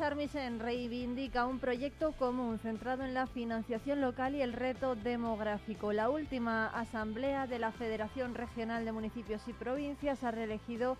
Ángeles Armisen reivindica un proyecto común centrado en la financiación local y el reto demográfico. La última asamblea de la Federación Regional de Municipios y Provincias ha reelegido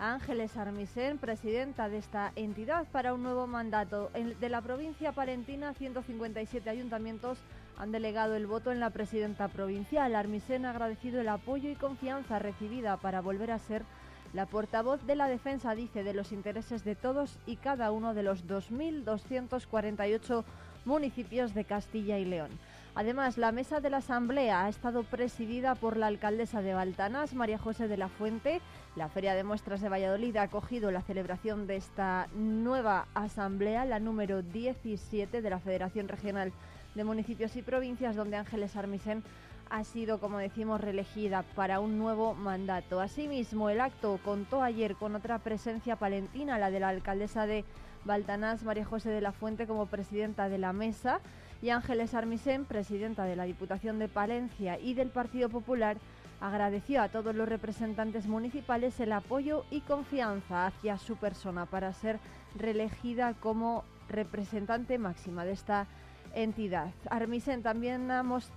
a Ángeles Armisen, presidenta de esta entidad, para un nuevo mandato. de la provincia palentina, 157 ayuntamientos han delegado el voto en la presidenta provincial. Armisen ha agradecido el apoyo y confianza recibida para volver a ser la portavoz de la defensa dice de los intereses de todos y cada uno de los 2.248 municipios de Castilla y León. Además, la mesa de la Asamblea ha estado presidida por la alcaldesa de Baltanas, María José de la Fuente. La Feria de Muestras de Valladolid ha acogido la celebración de esta nueva Asamblea, la número 17 de la Federación Regional de Municipios y Provincias, donde Ángeles Armisen ha sido, como decimos, reelegida para un nuevo mandato. Asimismo, el acto contó ayer con otra presencia palentina, la de la alcaldesa de Baltanás, María José de la Fuente, como presidenta de la mesa, y Ángeles Armisen, presidenta de la Diputación de Palencia y del Partido Popular, agradeció a todos los representantes municipales el apoyo y confianza hacia su persona para ser reelegida como representante máxima de esta entidad. Armisen también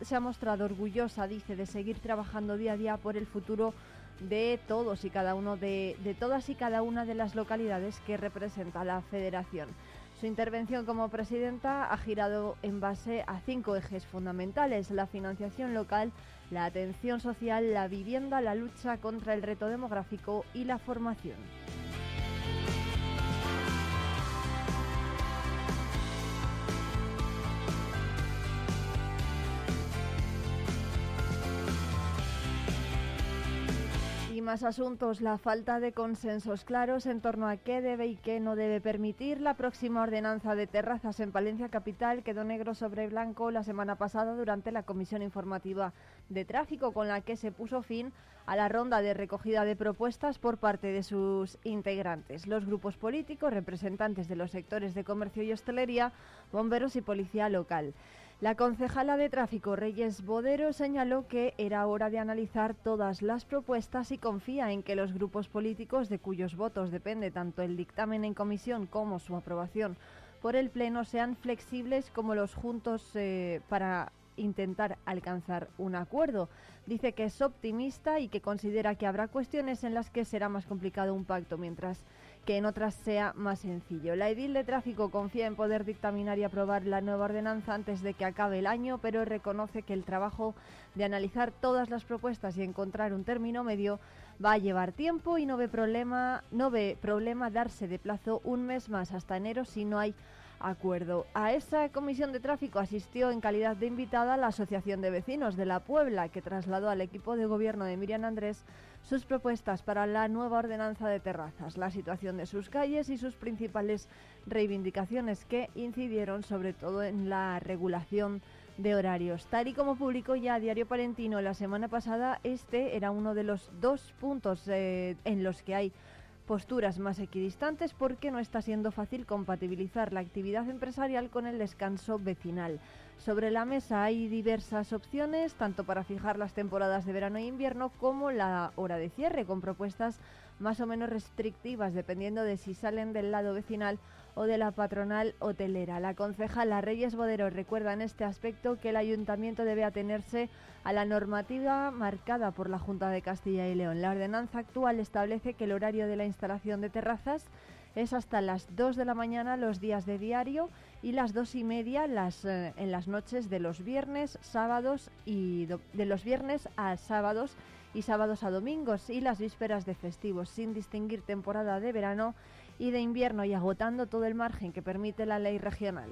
se ha mostrado orgullosa, dice, de seguir trabajando día a día por el futuro de todos y cada uno de, de todas y cada una de las localidades que representa la federación. Su intervención como presidenta ha girado en base a cinco ejes fundamentales, la financiación local, la atención social, la vivienda, la lucha contra el reto demográfico y la formación. Más asuntos, la falta de consensos claros en torno a qué debe y qué no debe permitir la próxima ordenanza de terrazas en Palencia Capital quedó negro sobre blanco la semana pasada durante la comisión informativa de tráfico con la que se puso fin a la ronda de recogida de propuestas por parte de sus integrantes, los grupos políticos, representantes de los sectores de comercio y hostelería, bomberos y policía local. La concejala de tráfico Reyes Bodero señaló que era hora de analizar todas las propuestas y confía en que los grupos políticos de cuyos votos depende tanto el dictamen en comisión como su aprobación por el Pleno sean flexibles como los juntos eh, para intentar alcanzar un acuerdo. Dice que es optimista y que considera que habrá cuestiones en las que será más complicado un pacto, mientras que en otras sea más sencillo. La edil de tráfico confía en poder dictaminar y aprobar la nueva ordenanza antes de que acabe el año, pero reconoce que el trabajo de analizar todas las propuestas y encontrar un término medio va a llevar tiempo y no ve problema, no ve problema darse de plazo un mes más hasta enero si no hay acuerdo. A esa comisión de tráfico asistió en calidad de invitada la Asociación de Vecinos de la Puebla, que trasladó al equipo de gobierno de Miriam Andrés sus propuestas para la nueva ordenanza de terrazas, la situación de sus calles y sus principales reivindicaciones que incidieron sobre todo en la regulación de horarios. Tal y como publicó ya Diario Palentino la semana pasada, este era uno de los dos puntos eh, en los que hay posturas más equidistantes porque no está siendo fácil compatibilizar la actividad empresarial con el descanso vecinal. Sobre la mesa hay diversas opciones, tanto para fijar las temporadas de verano e invierno como la hora de cierre, con propuestas más o menos restrictivas dependiendo de si salen del lado vecinal o de la patronal hotelera. La concejala Reyes Bodero recuerda en este aspecto que el ayuntamiento debe atenerse a la normativa marcada por la Junta de Castilla y León. La ordenanza actual establece que el horario de la instalación de terrazas es hasta las 2 de la mañana los días de diario y las dos y media las, eh, en las noches de los viernes, sábados y de los viernes a sábados y sábados a domingos y las vísperas de festivos, sin distinguir temporada de verano y de invierno y agotando todo el margen que permite la ley regional.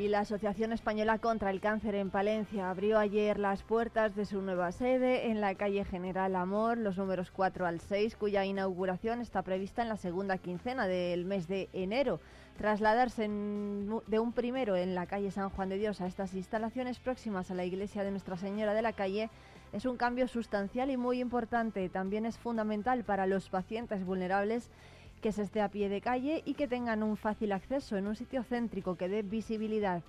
Y la Asociación Española contra el Cáncer en Palencia abrió ayer las puertas de su nueva sede en la calle General Amor, los números 4 al 6, cuya inauguración está prevista en la segunda quincena del mes de enero. Trasladarse de un primero en la calle San Juan de Dios a estas instalaciones próximas a la iglesia de Nuestra Señora de la Calle es un cambio sustancial y muy importante. También es fundamental para los pacientes vulnerables que se esté a pie de calle y que tengan un fácil acceso en un sitio céntrico que dé visibilidad.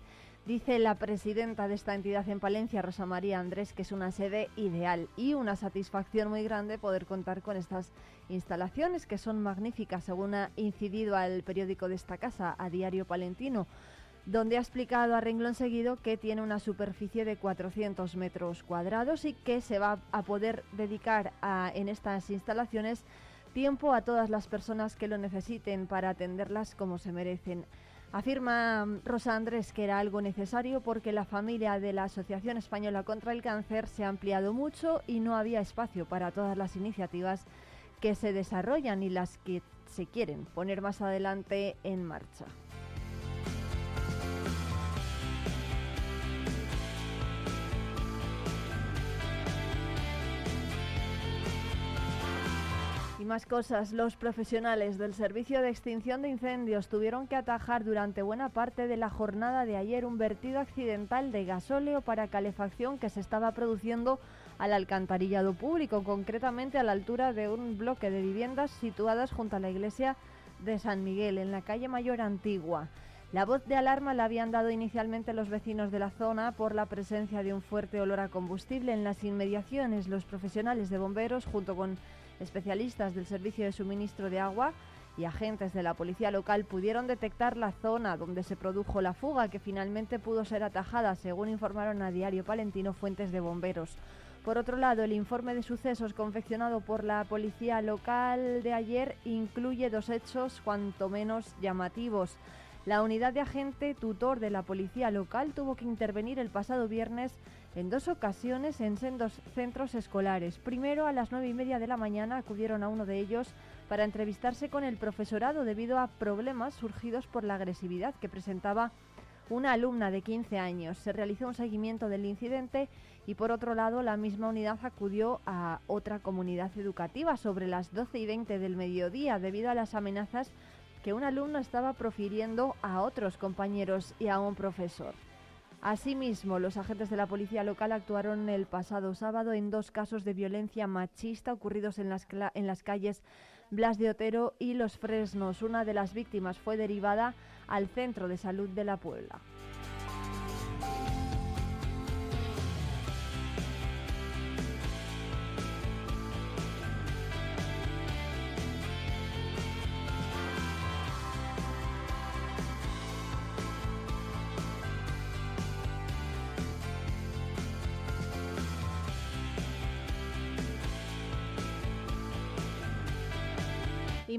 Dice la presidenta de esta entidad en Palencia, Rosa María Andrés, que es una sede ideal y una satisfacción muy grande poder contar con estas instalaciones que son magníficas, según ha incidido al periódico de esta casa, a Diario Palentino, donde ha explicado a renglón seguido que tiene una superficie de 400 metros cuadrados y que se va a poder dedicar a, en estas instalaciones tiempo a todas las personas que lo necesiten para atenderlas como se merecen. Afirma mm, Rosa Andrés que era algo necesario porque la familia de la Asociación Española contra el Cáncer se ha ampliado mucho y no había espacio para todas las iniciativas que se desarrollan y las que se quieren poner más adelante en marcha. Más cosas, los profesionales del Servicio de Extinción de Incendios tuvieron que atajar durante buena parte de la jornada de ayer un vertido accidental de gasóleo para calefacción que se estaba produciendo al alcantarillado público, concretamente a la altura de un bloque de viviendas situadas junto a la iglesia de San Miguel, en la calle Mayor Antigua. La voz de alarma la habían dado inicialmente los vecinos de la zona por la presencia de un fuerte olor a combustible en las inmediaciones. Los profesionales de bomberos, junto con Especialistas del Servicio de Suministro de Agua y agentes de la policía local pudieron detectar la zona donde se produjo la fuga, que finalmente pudo ser atajada, según informaron a Diario Palentino fuentes de bomberos. Por otro lado, el informe de sucesos confeccionado por la policía local de ayer incluye dos hechos cuanto menos llamativos. La unidad de agente tutor de la policía local tuvo que intervenir el pasado viernes en dos ocasiones en sendos centros escolares. Primero, a las nueve y media de la mañana acudieron a uno de ellos para entrevistarse con el profesorado debido a problemas surgidos por la agresividad que presentaba una alumna de 15 años. Se realizó un seguimiento del incidente y por otro lado la misma unidad acudió a otra comunidad educativa sobre las 12 y 20 del mediodía debido a las amenazas que un alumno estaba profiriendo a otros compañeros y a un profesor. Asimismo, los agentes de la policía local actuaron el pasado sábado en dos casos de violencia machista ocurridos en las, en las calles Blas de Otero y Los Fresnos. Una de las víctimas fue derivada al Centro de Salud de la Puebla.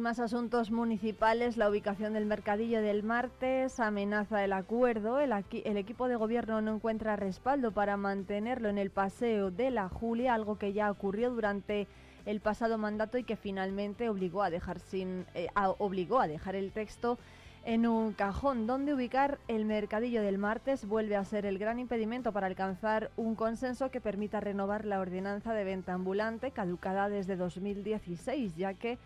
Más asuntos municipales, la ubicación del mercadillo del martes amenaza el acuerdo. El, el, equipo de gobierno no encuentra respaldo para mantenerlo en el paseo de la Julia, algo que ya ocurrió durante el pasado mandato y que finalmente obligó a dejar sin eh, obligó a dejar el texto en un cajón donde ubicar el mercadillo del martes vuelve a ser el gran impedimento para alcanzar un consenso que permita renovar la ordenanza de venta ambulante caducada desde 2016, ya que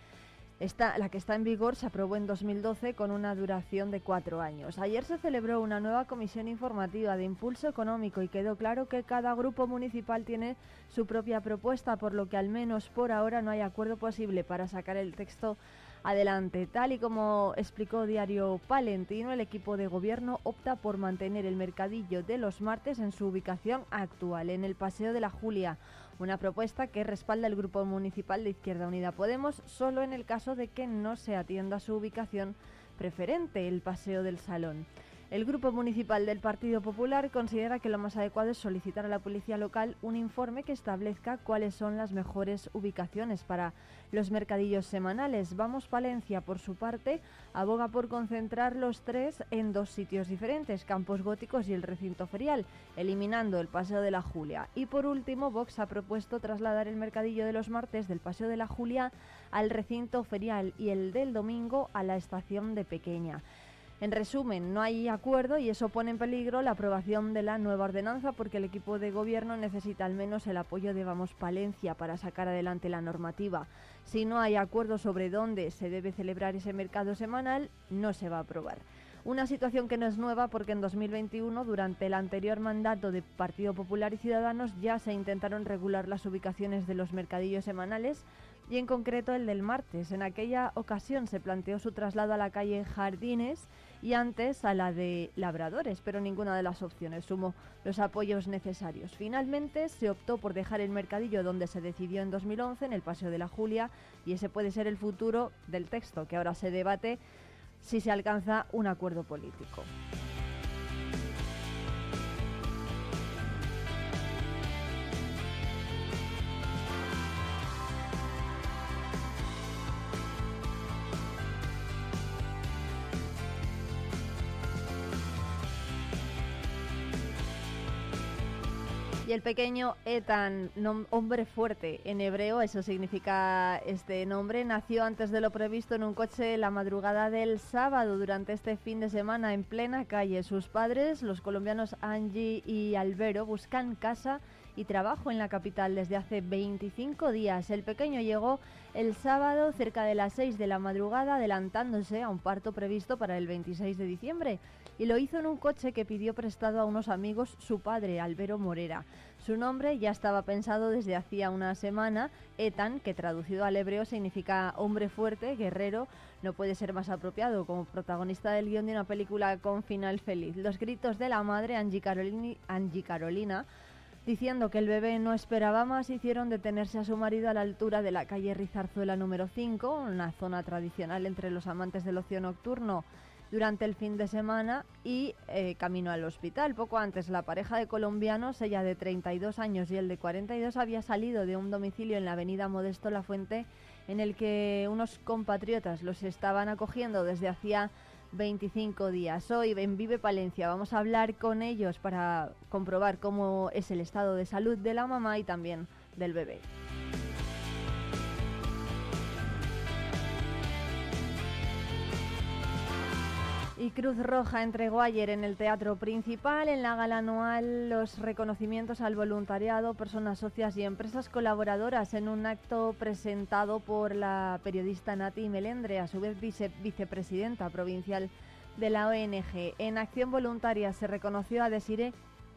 la que está en vigor se aprobó en 2012 con una duración de cuatro años. Ayer se celebró una nueva comisión informativa de impulso económico y quedó claro que cada grupo municipal tiene su propia propuesta, por lo que al menos por ahora no hay acuerdo posible para sacar el texto adelante. Tal y como explicó Diario Palentino, el equipo de gobierno opta por mantener el mercadillo de los martes en su ubicación actual, en el Paseo de la Julia una propuesta que respalda el Grupo Municipal de Izquierda Unida Podemos solo en el caso de que no se atienda su ubicación preferente, el Paseo del Salón. El Grupo Municipal del Partido Popular considera que lo más adecuado es solicitar a la Policía Local un informe que establezca cuáles son las mejores ubicaciones para los mercadillos semanales. Vamos Palencia, por su parte, aboga por concentrar los tres en dos sitios diferentes, Campos Góticos y el recinto ferial, eliminando el Paseo de la Julia. Y por último, Vox ha propuesto trasladar el mercadillo de los martes del Paseo de la Julia al recinto ferial y el del domingo a la estación de Pequeña. En resumen, no hay acuerdo y eso pone en peligro la aprobación de la nueva ordenanza porque el equipo de gobierno necesita al menos el apoyo de Vamos Palencia para sacar adelante la normativa. Si no hay acuerdo sobre dónde se debe celebrar ese mercado semanal, no se va a aprobar. Una situación que no es nueva porque en 2021, durante el anterior mandato de Partido Popular y Ciudadanos, ya se intentaron regular las ubicaciones de los mercadillos semanales y en concreto el del martes. En aquella ocasión se planteó su traslado a la calle Jardines y antes a la de labradores, pero ninguna de las opciones sumó los apoyos necesarios. Finalmente se optó por dejar el mercadillo donde se decidió en 2011, en el Paseo de la Julia, y ese puede ser el futuro del texto que ahora se debate si se alcanza un acuerdo político. El pequeño Etan, hombre fuerte en hebreo, eso significa este nombre, nació antes de lo previsto en un coche la madrugada del sábado durante este fin de semana en plena calle. Sus padres, los colombianos Angie y Albero, buscan casa y trabajo en la capital desde hace 25 días. El pequeño llegó el sábado cerca de las 6 de la madrugada adelantándose a un parto previsto para el 26 de diciembre y lo hizo en un coche que pidió prestado a unos amigos su padre, Albero Morera. Su nombre ya estaba pensado desde hacía una semana, Etan, que traducido al hebreo significa hombre fuerte, guerrero, no puede ser más apropiado como protagonista del guion de una película con final feliz. Los gritos de la madre, Angie, Angie Carolina, diciendo que el bebé no esperaba más, hicieron detenerse a su marido a la altura de la calle Rizarzuela número 5, una zona tradicional entre los amantes del ocio nocturno durante el fin de semana y eh, camino al hospital. Poco antes, la pareja de colombianos, ella de 32 años y el de 42, había salido de un domicilio en la avenida Modesto La Fuente en el que unos compatriotas los estaban acogiendo desde hacía 25 días. Hoy en Vive Palencia vamos a hablar con ellos para comprobar cómo es el estado de salud de la mamá y también del bebé. Y Cruz Roja entregó ayer en el Teatro Principal, en la gala anual, los reconocimientos al voluntariado, personas socias y empresas colaboradoras en un acto presentado por la periodista Nati Melendre, a su vez vicepresidenta provincial de la ONG. En acción voluntaria se reconoció a Desire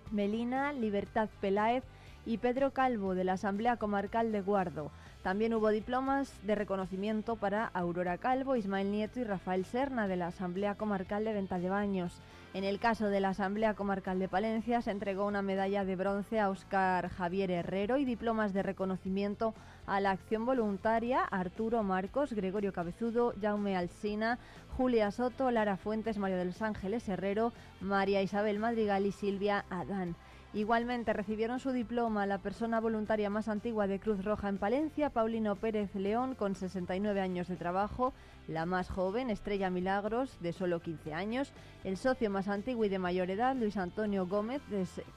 Melina, Libertad Peláez y Pedro Calvo de la Asamblea Comarcal de Guardo. También hubo diplomas de reconocimiento para Aurora Calvo, Ismael Nieto y Rafael Serna de la Asamblea Comarcal de Venta de Baños. En el caso de la Asamblea Comarcal de Palencia se entregó una medalla de bronce a Óscar Javier Herrero y diplomas de reconocimiento a la acción voluntaria Arturo Marcos, Gregorio Cabezudo, Jaume Alsina, Julia Soto, Lara Fuentes, Mario de los Ángeles Herrero, María Isabel Madrigal y Silvia Adán. Igualmente recibieron su diploma la persona voluntaria más antigua de Cruz Roja en Palencia, Paulino Pérez León, con 69 años de trabajo, la más joven, Estrella Milagros, de solo 15 años, el socio más antiguo y de mayor edad, Luis Antonio Gómez,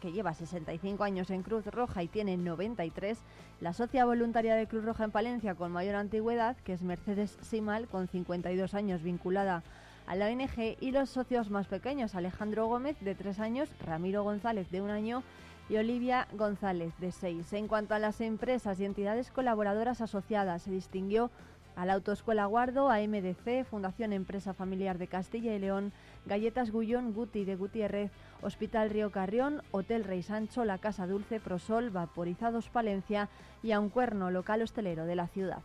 que lleva 65 años en Cruz Roja y tiene 93, la socia voluntaria de Cruz Roja en Palencia con mayor antigüedad, que es Mercedes Simal, con 52 años vinculada a la ONG y los socios más pequeños, Alejandro Gómez de tres años, Ramiro González de un año y Olivia González de seis. En cuanto a las empresas y entidades colaboradoras asociadas, se distinguió a la Autoescuela Guardo, a MDC, Fundación Empresa Familiar de Castilla y León, Galletas Gullón, Guti de Gutiérrez, Hospital Río Carrión, Hotel Rey Sancho, La Casa Dulce, Prosol, Vaporizados Palencia y a un cuerno local hostelero de la ciudad.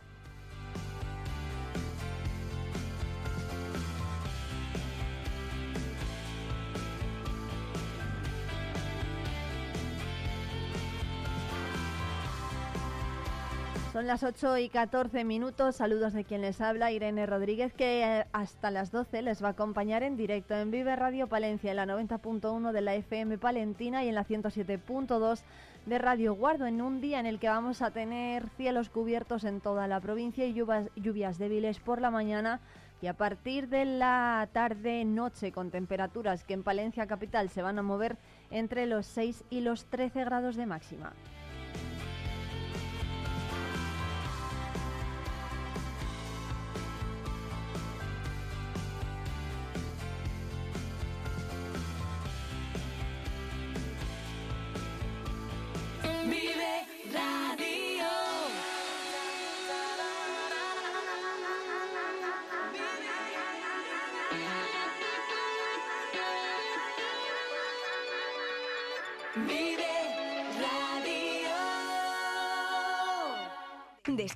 Son las 8 y 14 minutos. Saludos de quien les habla, Irene Rodríguez, que eh, hasta las 12 les va a acompañar en directo en Vive Radio Palencia, en la 90.1 de la FM Palentina y en la 107.2 de Radio Guardo, en un día en el que vamos a tener cielos cubiertos en toda la provincia y lluvias, débiles por la mañana y a partir de la tarde-noche con temperaturas que en Palencia capital se van a mover entre los 6 y los 13 grados de máxima.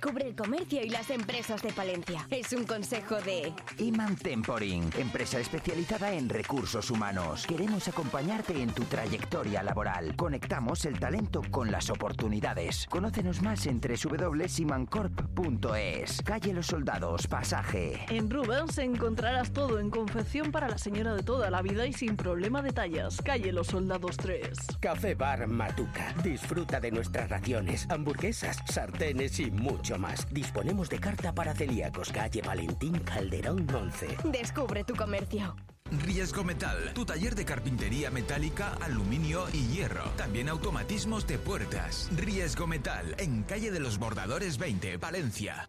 Descubre el comercio y las empresas de Palencia. Es un consejo de Iman Temporing, empresa especializada en recursos humanos. Queremos acompañarte en tu trayectoria laboral. Conectamos el talento con las oportunidades. Conócenos más en www.imancorp.es. Calle Los Soldados, pasaje. En Rubens encontrarás todo en confección para la señora de toda la vida y sin problema de tallas. Calle Los Soldados 3. Café Bar Matuca. Disfruta de nuestras raciones, hamburguesas, sartenes y mucho más. Disponemos de carta para celíacos, calle Valentín Calderón 11. Descubre tu comercio. Riesgo Metal, tu taller de carpintería metálica, aluminio y hierro. También automatismos de puertas. Riesgo Metal, en calle de los Bordadores 20, Valencia.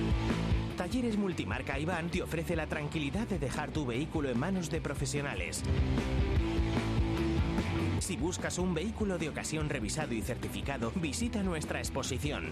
Talleres Multimarca Iván te ofrece la tranquilidad de dejar tu vehículo en manos de profesionales. Si buscas un vehículo de ocasión revisado y certificado, visita nuestra exposición.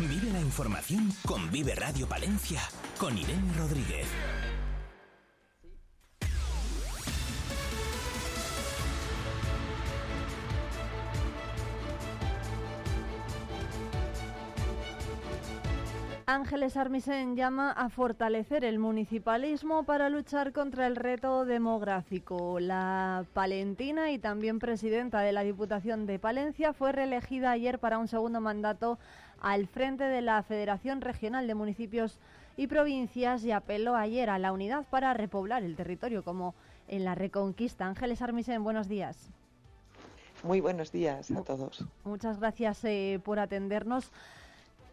Vive la información con Vive Radio Palencia, con Irene Rodríguez. Ángeles Armisen llama a fortalecer el municipalismo para luchar contra el reto demográfico. La palentina y también presidenta de la Diputación de Palencia fue reelegida ayer para un segundo mandato al frente de la Federación Regional de Municipios y Provincias y apeló ayer a la unidad para repoblar el territorio como en la Reconquista. Ángeles Armisen, buenos días. Muy buenos días a todos. Muchas gracias eh, por atendernos.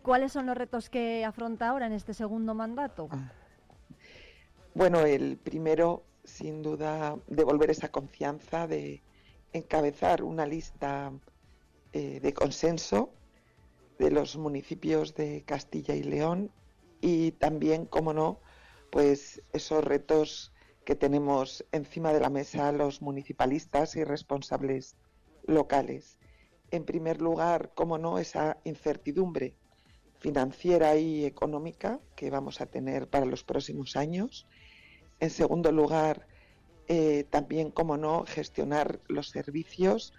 ¿Cuáles son los retos que afronta ahora en este segundo mandato? Bueno, el primero, sin duda, devolver esa confianza de encabezar una lista eh, de consenso de los municipios de Castilla y León y también, como no, pues esos retos que tenemos encima de la mesa los municipalistas y responsables locales. En primer lugar, como no, esa incertidumbre financiera y económica que vamos a tener para los próximos años. En segundo lugar, eh, también, como no, gestionar los servicios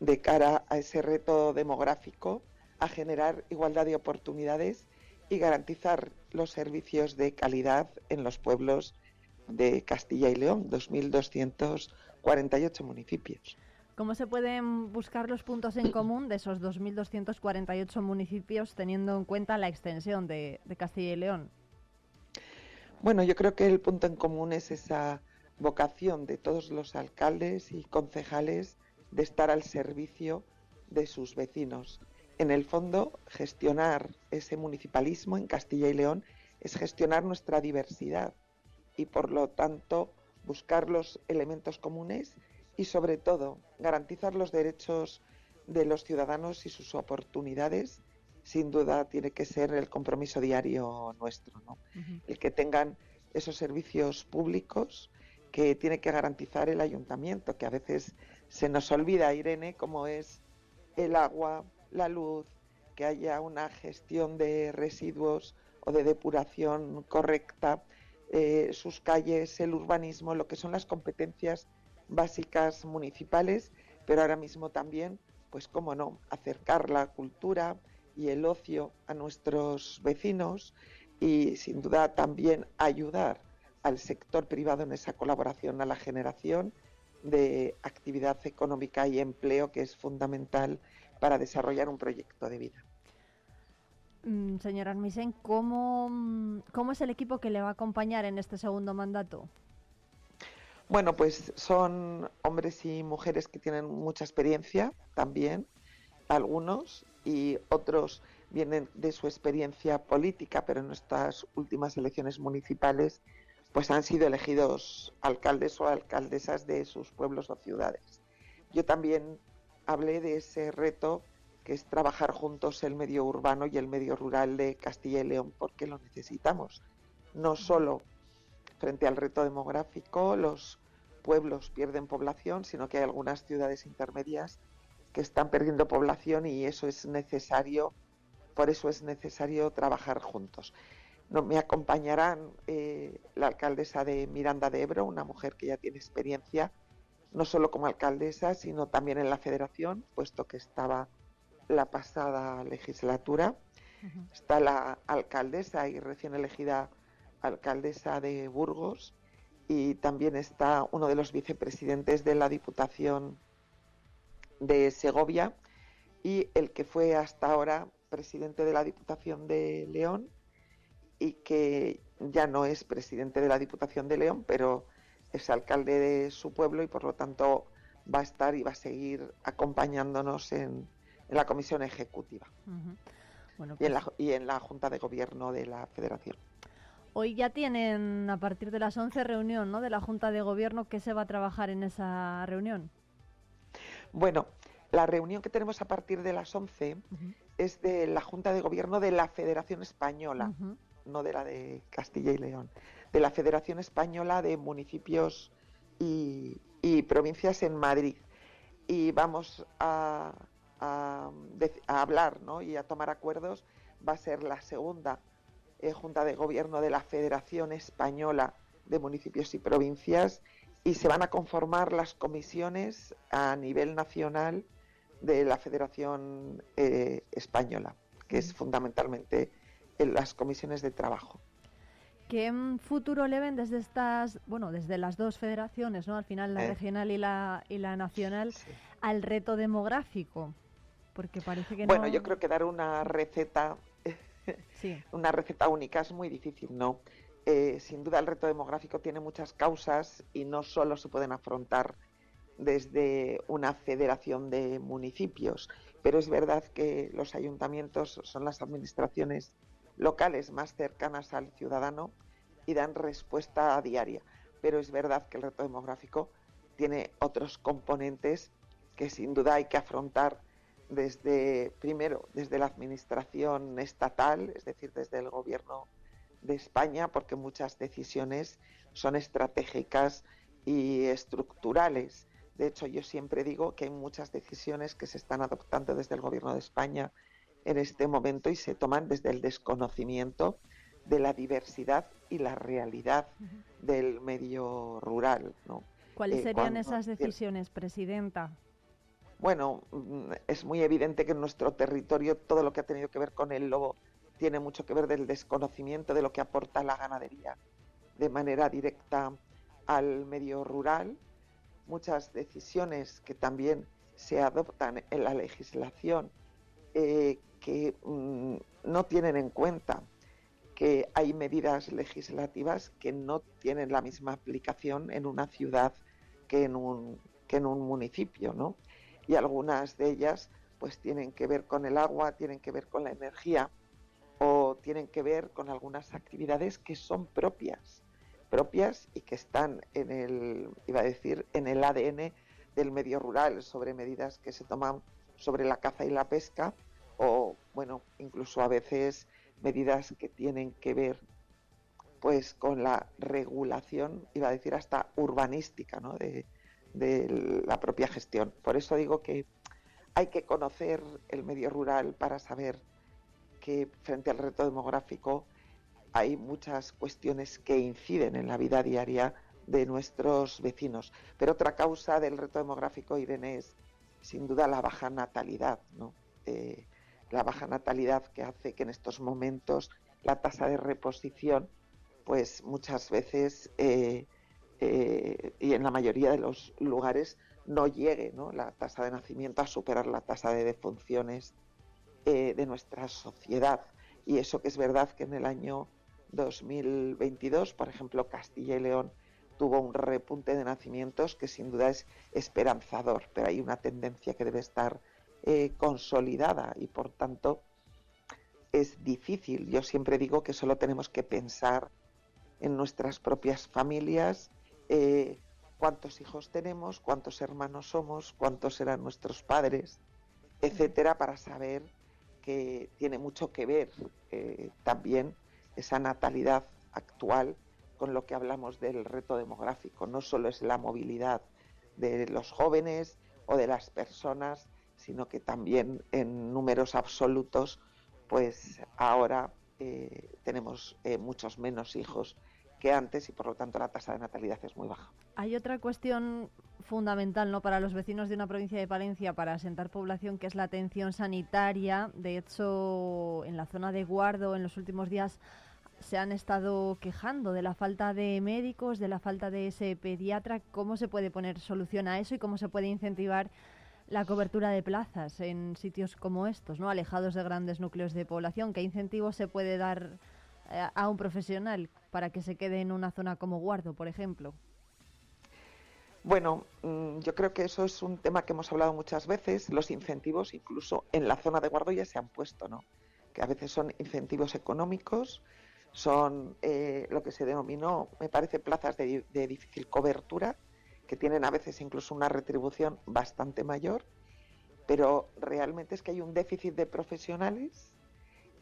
de cara a ese reto demográfico, a generar igualdad de oportunidades y garantizar los servicios de calidad en los pueblos de Castilla y León, 2.248 municipios. ¿Cómo se pueden buscar los puntos en común de esos 2.248 municipios teniendo en cuenta la extensión de, Castilla y León? Bueno, yo creo que el punto en común es esa vocación de todos los alcaldes y concejales de estar al servicio de sus vecinos. En el fondo, gestionar ese municipalismo en Castilla y León es gestionar nuestra diversidad y por lo tanto buscar los elementos comunes y sobre todo garantizar los derechos de los ciudadanos y sus oportunidades sin duda tiene que ser el compromiso diario nuestro, ¿no? El que tengan esos servicios públicos que tiene que garantizar el ayuntamiento, que a veces se nos olvida, Irene, como es el agua, la luz, que haya una gestión de residuos o de depuración correcta, eh, sus calles, el urbanismo, lo que son las competencias básicas municipales, pero ahora mismo también, pues cómo no, acercar la cultura y el ocio a nuestros vecinos y sin duda también ayudar al sector privado en esa colaboración a la generación de actividad económica y empleo que es fundamental para desarrollar un proyecto de vida. Mm, señora Armisen, ¿cómo, mm, ¿cómo es el equipo que le va a acompañar en este segundo mandato? Bueno, pues son hombres y mujeres que tienen mucha experiencia también, algunos, y otros vienen de su experiencia política, pero en estas últimas elecciones municipales pues han sido elegidos alcaldes o alcaldesas de sus pueblos o ciudades. Yo también hablé de ese reto que es trabajar juntos el medio urbano y el medio rural de Castilla y León, porque lo necesitamos. No solo frente al reto demográfico, los pueblos pierden población, sino que hay algunas ciudades intermedias que están perdiendo población y eso es necesario, por eso es necesario trabajar juntos. No, me acompañarán eh, la alcaldesa de Miranda de Ebro, una mujer que ya tiene experiencia, no solo como alcaldesa, sino también en la federación, puesto que estaba la pasada legislatura. Está la alcaldesa y recién elegida alcaldesa de Burgos y también está uno de los vicepresidentes de la Diputación de Segovia y el que fue hasta ahora presidente de la Diputación de León y que ya no es presidente de la Diputación de León, pero es alcalde de su pueblo y por lo tanto va a estar y va a seguir acompañándonos en, la comisión ejecutiva y, en la, y en la Junta de Gobierno de la Federación. Hoy ya tienen a partir de las 11 reunión ¿no? de la Junta de Gobierno. ¿Qué se va a trabajar en esa reunión? Bueno, la reunión que tenemos a partir de las 11 es de la Junta de Gobierno de la Federación Española, no de la de Castilla y León, de la Federación Española de Municipios y, Provincias en Madrid. Y vamos a, hablar ¿no? y a tomar acuerdos. Va a ser la segunda eh, Junta de Gobierno de la Federación Española de Municipios y Provincias y se van a conformar las comisiones a nivel nacional de la Federación eh, Española, que es fundamentalmente en las comisiones de trabajo. ¿Qué futuro le ven desde estas, bueno, desde las dos federaciones, ¿no? Al final la eh. regional y la, y la nacional, al reto demográfico? Porque parece que bueno, yo creo que dar una receta, una receta única es muy difícil, ¿no? Eh, sin duda el reto demográfico tiene muchas causas y no solo se pueden afrontar desde una federación de municipios, pero es verdad que los ayuntamientos son las administraciones locales más cercanas al ciudadano y dan respuesta diaria. Pero es verdad que el reto demográfico tiene otros componentes que sin duda hay que afrontar desde, primero, desde la administración estatal, es decir, desde el gobierno de España, porque muchas decisiones son estratégicas y estructurales. De hecho, yo siempre digo que hay muchas decisiones que se están adoptando desde el gobierno de España en este momento y se toman desde el desconocimiento de la diversidad y la realidad del medio rural. ¿no? ¿Cuáles eh, serían esas decisiones, Presidenta? Bueno, mm, es muy evidente que en nuestro territorio todo lo que ha tenido que ver con el lobo tiene mucho que ver del desconocimiento de lo que aporta la ganadería de manera directa al medio rural. Muchas decisiones que también se adoptan en la legislación eh, que mm, no tienen en cuenta que hay medidas legislativas que no tienen la misma aplicación en una ciudad que en un, que en un municipio, ¿no? Y algunas de ellas pues tienen que ver con el agua, tienen que ver con la energía o tienen que ver con algunas actividades que son propias, propias y que están en el, iba a decir, en el ADN del medio rural, sobre medidas que se toman sobre la caza y la pesca, o bueno, incluso a veces medidas que tienen que ver pues con la regulación, iba a decir hasta urbanística, ¿no? de, de la propia gestión. Por eso digo que hay que conocer el medio rural para saber que frente al reto demográfico hay muchas cuestiones que inciden en la vida diaria de nuestros vecinos. Pero otra causa del reto demográfico, Irene, es sin duda la baja natalidad, ¿no? La baja natalidad que hace que en estos momentos la tasa de reposición, pues muchas veces eh, eh, y en la mayoría de los lugares no llegue ¿no? la tasa de nacimiento a superar la tasa de defunciones de nuestra sociedad. Y eso que es verdad que en el año 2022, por ejemplo, Castilla y León tuvo un repunte de nacimientos que sin duda es esperanzador, pero hay una tendencia que debe estar eh, consolidada y por tanto es difícil. Yo siempre digo que solo tenemos que pensar en nuestras propias familias, eh, cuántos hijos tenemos, cuántos hermanos somos, cuántos eran nuestros padres, etcétera, para saber que tiene mucho que ver eh, también esa natalidad actual con lo que hablamos del reto demográfico. No solo es la movilidad de los jóvenes o de las personas, sino que también en números absolutos, pues ahora eh, tenemos eh, muchos menos hijos que antes y por lo tanto la tasa de natalidad es muy baja. Hay otra cuestión fundamental ¿no? para los vecinos de una provincia de Palencia para asentar población que es la atención sanitaria. De hecho, en la zona de Guardo en los últimos días se han estado quejando de la falta de médicos, de la falta de ese pediatra. ¿Cómo se puede poner solución a eso y cómo se puede incentivar la cobertura de plazas en sitios como estos, ¿no? alejados de grandes núcleos de población? ¿Qué incentivos se puede dar eh, a un profesional para que se quede en una zona como Guardo, por ejemplo? Bueno, mm, yo creo que eso es un tema que hemos hablado muchas veces. Los incentivos, incluso en la zona de Guardo, ya se han puesto, ¿no? Que a veces son incentivos económicos, son eh, lo que se denominó, me parece, plazas de, difícil cobertura, que tienen a veces incluso una retribución bastante mayor, pero realmente es que hay un déficit de profesionales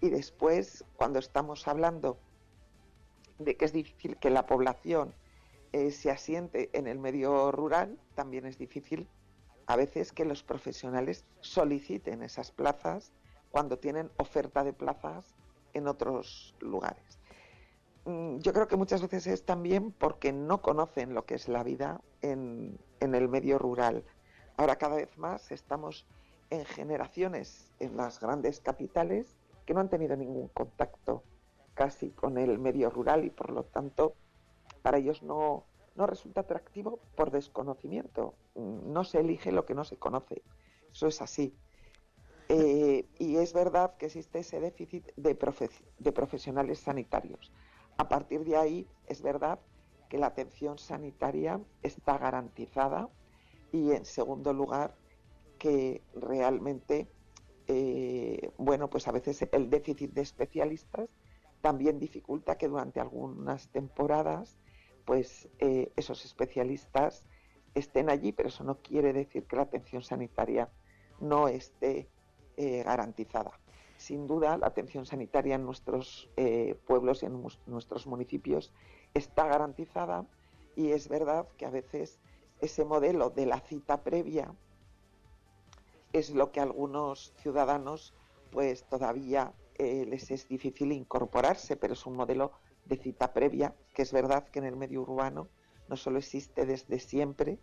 y después, cuando estamos hablando de que es difícil que la población eh, se asiente en el medio rural, también es difícil a veces que los profesionales soliciten esas plazas cuando tienen oferta de plazas en otros lugares. Mm, yo creo que muchas veces es también porque no conocen lo que es la vida en, el medio rural. Ahora cada vez más estamos en generaciones en las grandes capitales que no han tenido ningún contacto casi con el medio rural y por lo tanto para ellos no, no resulta atractivo por desconocimiento. No se elige lo que no se conoce. Eso es así. Eh, y es verdad que existe ese déficit de, de profesionales sanitarios. A partir de ahí, es verdad que la atención sanitaria está garantizada y, en segundo lugar, que realmente, eh, bueno, pues a veces el déficit de especialistas también dificulta que durante algunas temporadas, pues eh, esos especialistas estén allí, pero eso no quiere decir que la atención sanitaria no esté eh, garantizada. Sin duda la atención sanitaria en nuestros pueblos y en nuestros municipios está garantizada y es verdad que a veces ese modelo de la cita previa es lo que a algunos ciudadanos pues todavía eh, les es difícil incorporarse, pero es un modelo de cita previa que es verdad que en el medio urbano no solo existe desde siempre,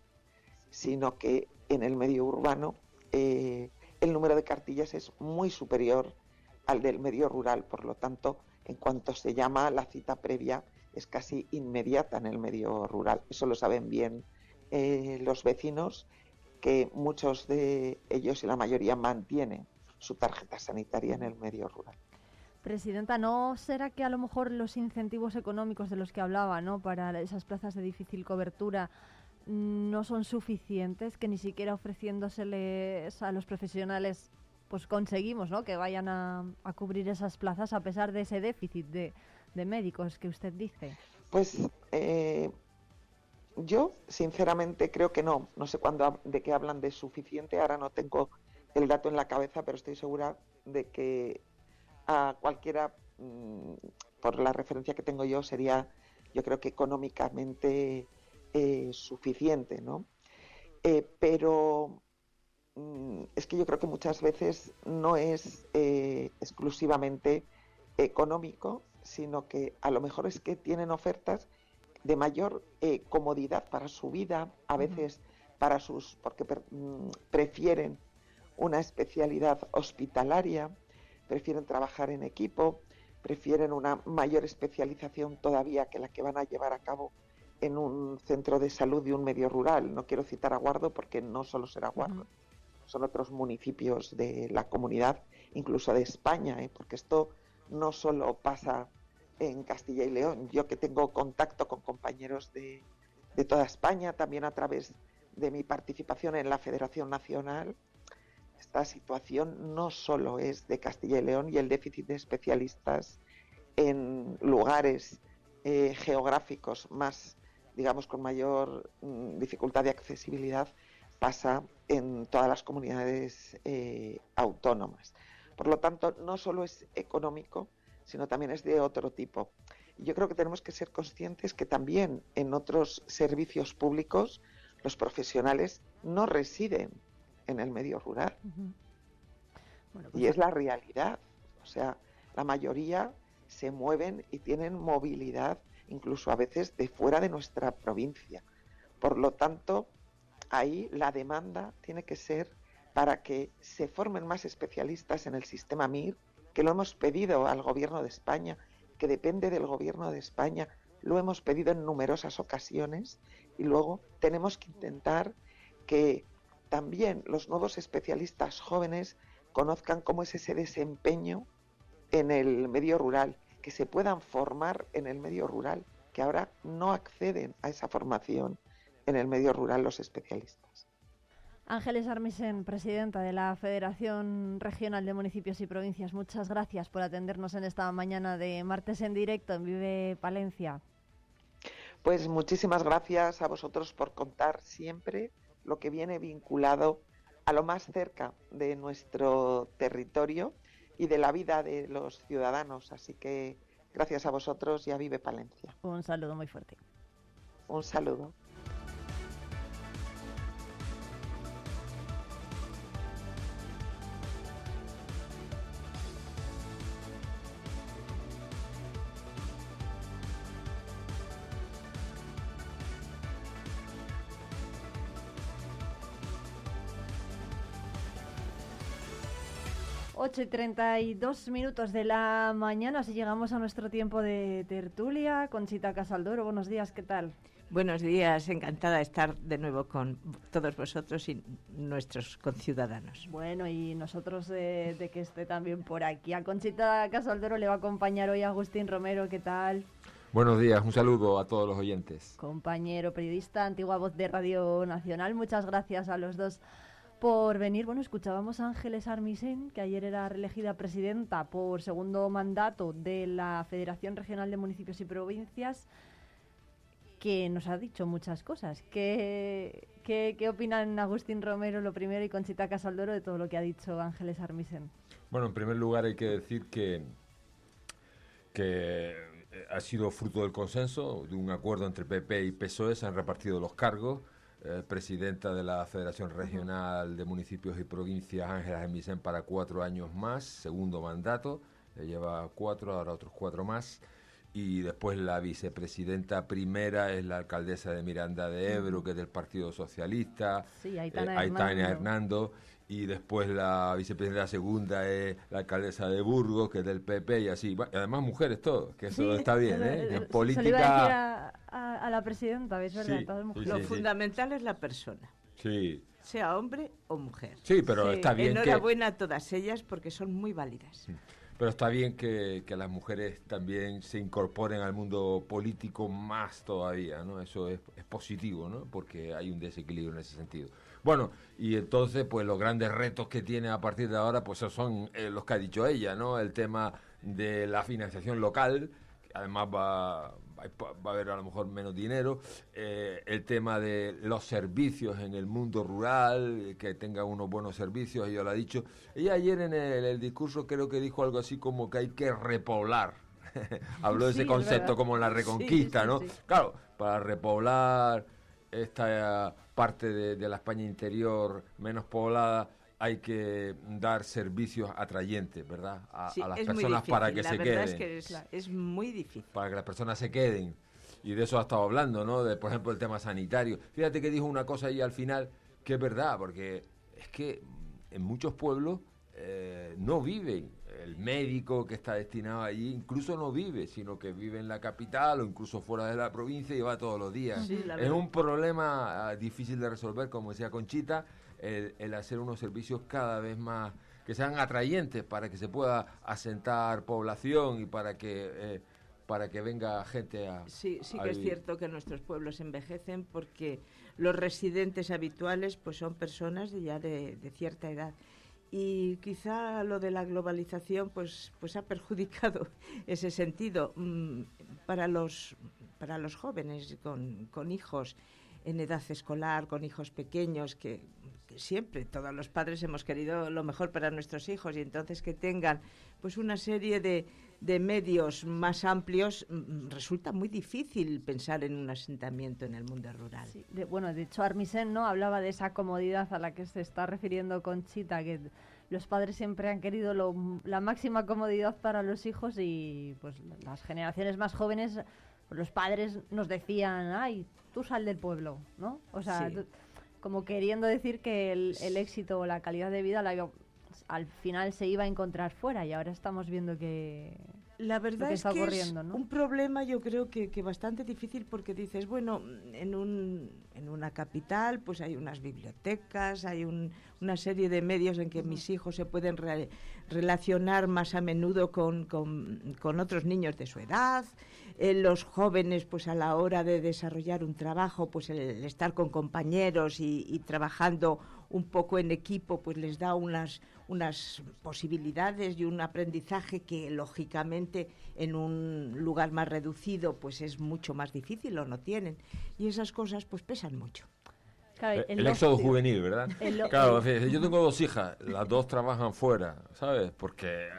sino que en el medio urbano eh, el número de cartillas es muy superior al del medio rural. Por lo tanto, en cuanto se llama la cita previa, es casi inmediata en el medio rural. Eso lo saben bien eh, los vecinos, que muchos de ellos y la mayoría mantienen su tarjeta sanitaria en el medio rural. Presidenta, ¿no será que a lo mejor los incentivos económicos de los que hablaba, ¿no? para esas plazas de difícil cobertura, no son suficientes, que ni siquiera ofreciéndoseles a los profesionales pues conseguimos ¿no? que vayan a, cubrir esas plazas a pesar de ese déficit de, médicos que usted dice? Pues eh, yo sinceramente creo que no. No sé cuándo de qué hablan de suficiente. Ahora no tengo el dato en la cabeza, pero estoy segura de que a cualquiera, mm, por la referencia que tengo yo, sería, yo creo que económicamente eh, suficiente, ¿no? Eh, pero mm, es que yo creo que muchas veces no es eh, exclusivamente económico, sino que a lo mejor es que tienen ofertas de mayor comodidad para su vida, a veces para sus, porque mm, prefieren una especialidad hospitalaria, prefieren trabajar en equipo, prefieren una mayor especialización todavía que la que van a llevar a cabo en un centro de salud de un medio rural. No quiero citar a Guardo porque no solo será Guardo, son otros municipios de la comunidad, incluso de España, ¿eh? porque esto no solo pasa en Castilla y León. Yo que tengo contacto con compañeros de, de toda España, también a través de mi participación en la Federación Nacional, esta situación no solo es de Castilla y León y el déficit de especialistas en lugares eh, geográficos más, digamos, con mayor mm, dificultad de accesibilidad, pasa en todas las comunidades eh, autónomas. Por lo tanto, no solo es económico, sino también es de otro tipo. Y yo creo que tenemos que ser conscientes que también en otros servicios públicos los profesionales no residen en el medio rural. y pues es la realidad. O sea, la mayoría se mueven y tienen movilidad, incluso a veces de fuera de nuestra provincia. Por lo tanto, ahí la demanda tiene que ser para que se formen más especialistas en el sistema MIR, que lo hemos pedido al Gobierno de España, que depende del Gobierno de España, lo hemos pedido en numerosas ocasiones y luego tenemos que intentar que también los nuevos especialistas jóvenes conozcan cómo es ese desempeño en el medio rural, que se puedan formar en el medio rural, que ahora no acceden a esa formación en el medio rural los especialistas. Ángeles Armisen, presidenta de la Federación Regional de Municipios y Provincias, muchas gracias por atendernos en esta mañana de martes en directo en Vive Palencia. Pues muchísimas gracias a vosotros por contar siempre lo que viene vinculado a lo más cerca de nuestro territorio y de la vida de los ciudadanos. Así que gracias a vosotros y a Vive Palencia. Un saludo muy fuerte. Un saludo. 8 y 32 minutos de la mañana, así llegamos a nuestro tiempo de tertulia. Conchita Casaldoro, buenos días, ¿qué tal? Buenos días, encantada de estar de nuevo con todos vosotros y nuestros conciudadanos. Bueno, y nosotros de, que esté también por aquí. A Conchita Casaldoro le va a acompañar hoy Agustín Romero, ¿qué tal? Buenos días, un saludo a todos los oyentes. Compañero, periodista, antigua voz de Radio Nacional, muchas gracias a los dos por venir. Bueno, escuchábamos a Ángeles Armisen, que ayer era reelegida presidenta por segundo mandato de la Federación Regional de Municipios y Provincias, que nos ha dicho muchas cosas. ¿Qué, qué, opinan Agustín Romero, lo primero, y Conchita Casaldoro de todo lo que ha dicho Ángeles Armisen? Bueno, en primer lugar hay que decir que, que ha sido fruto del consenso, de un acuerdo entre PP y PSOE, se han repartido los cargos eh, presidenta de la Federación Regional de Municipios y Provincias, Ángela Gemisen, para cuatro años más, segundo mandato, le lleva cuatro, ahora otros cuatro más. Y después la vicepresidenta primera es la alcaldesa de Miranda de Ebro, que es del Partido Socialista, sí, Aitana, eh, Hernando y después la vicepresidenta segunda es la alcaldesa de Burgos, que es del PP, y así. además, mujeres todos, que eso está bien, ¿eh? En política. a, la presidenta, ¿ves? ¿verdad? Lo fundamental es la persona. Sí. Sea hombre o mujer. Sí, pero está bien. Enhorabuena a todas ellas porque son muy válidas. Pero está bien que, que, las mujeres también se incorporen al mundo político más todavía, ¿no? Eso es, positivo, ¿no? Porque hay un desequilibrio en ese sentido. Bueno, Bueno, y entonces, pues los grandes retos que tiene a partir de ahora, pues son eh, los que ha dicho ella, ¿no? El tema de la financiación local, que además va, va a haber a lo mejor menos dinero, eh, el tema de los servicios en el mundo rural, que tenga unos buenos servicios, ella lo ha dicho. Ella ayer en el, discurso creo que dijo algo así como que hay que repoblar. Habló de ese concepto como la reconquista, ¿no? Claro, para repoblar esta parte de la España interior menos poblada, hay que dar servicios atrayentes, ¿verdad? A, las personas para que se queden. Es, que es, muy difícil. Para que las personas se queden. Y de eso ha estado hablando, ¿no? De, por ejemplo, el tema sanitario. Fíjate que dijo una cosa ahí al final que es verdad, porque es que en muchos pueblos eh, no viven. El médico que está destinado allí incluso no vive, sino que vive en la capital o incluso fuera de la provincia y va todos los días. es un problema ah, difícil de resolver, como decía Conchita, el, hacer unos servicios cada vez más que sean atrayentes para que se pueda asentar población y para que eh, para que venga gente a sí sí que es cierto que nuestros pueblos envejecen porque los residentes habituales pues son personas ya de, cierta edad. Y quizá lo de la globalización pues pues ha perjudicado ese sentido mm, para los para los jóvenes con, con hijos en edad escolar, con hijos pequeños, que siempre todos los padres hemos querido lo mejor para nuestros hijos y entonces que tengan pues una serie de, de medios más amplios mm, mm, resulta muy difícil pensar en un asentamiento en el mundo rural. bueno, de hecho Armisen no hablaba de esa comodidad a la que se está refiriendo Conchita, que los padres siempre han querido la máxima comodidad para los hijos y pues las generaciones más jóvenes, los padres nos decían, ay, tú sal del pueblo, ¿no? O sea, como queriendo decir que el, éxito o la calidad de vida la, al final se iba a encontrar fuera y ahora estamos viendo que la verdad es que es un problema yo creo que, que, bastante difícil porque dices bueno en un en una capital pues hay unas bibliotecas hay un, una serie de medios en que mis hijos se pueden relacionar más a menudo con, con, con otros niños de su edad. Eh, los jóvenes pues a la hora de desarrollar un trabajo pues el, estar con compañeros y, trabajando un poco en equipo pues les da unas unas posibilidades y un aprendizaje que lógicamente en un lugar más reducido pues es mucho más difícil o no tienen y esas cosas pues pesan mucho eh, el, éxodo juvenil, ¿verdad? claro, yo tengo dos hijas, las dos trabajan fuera, ¿sabes? Porque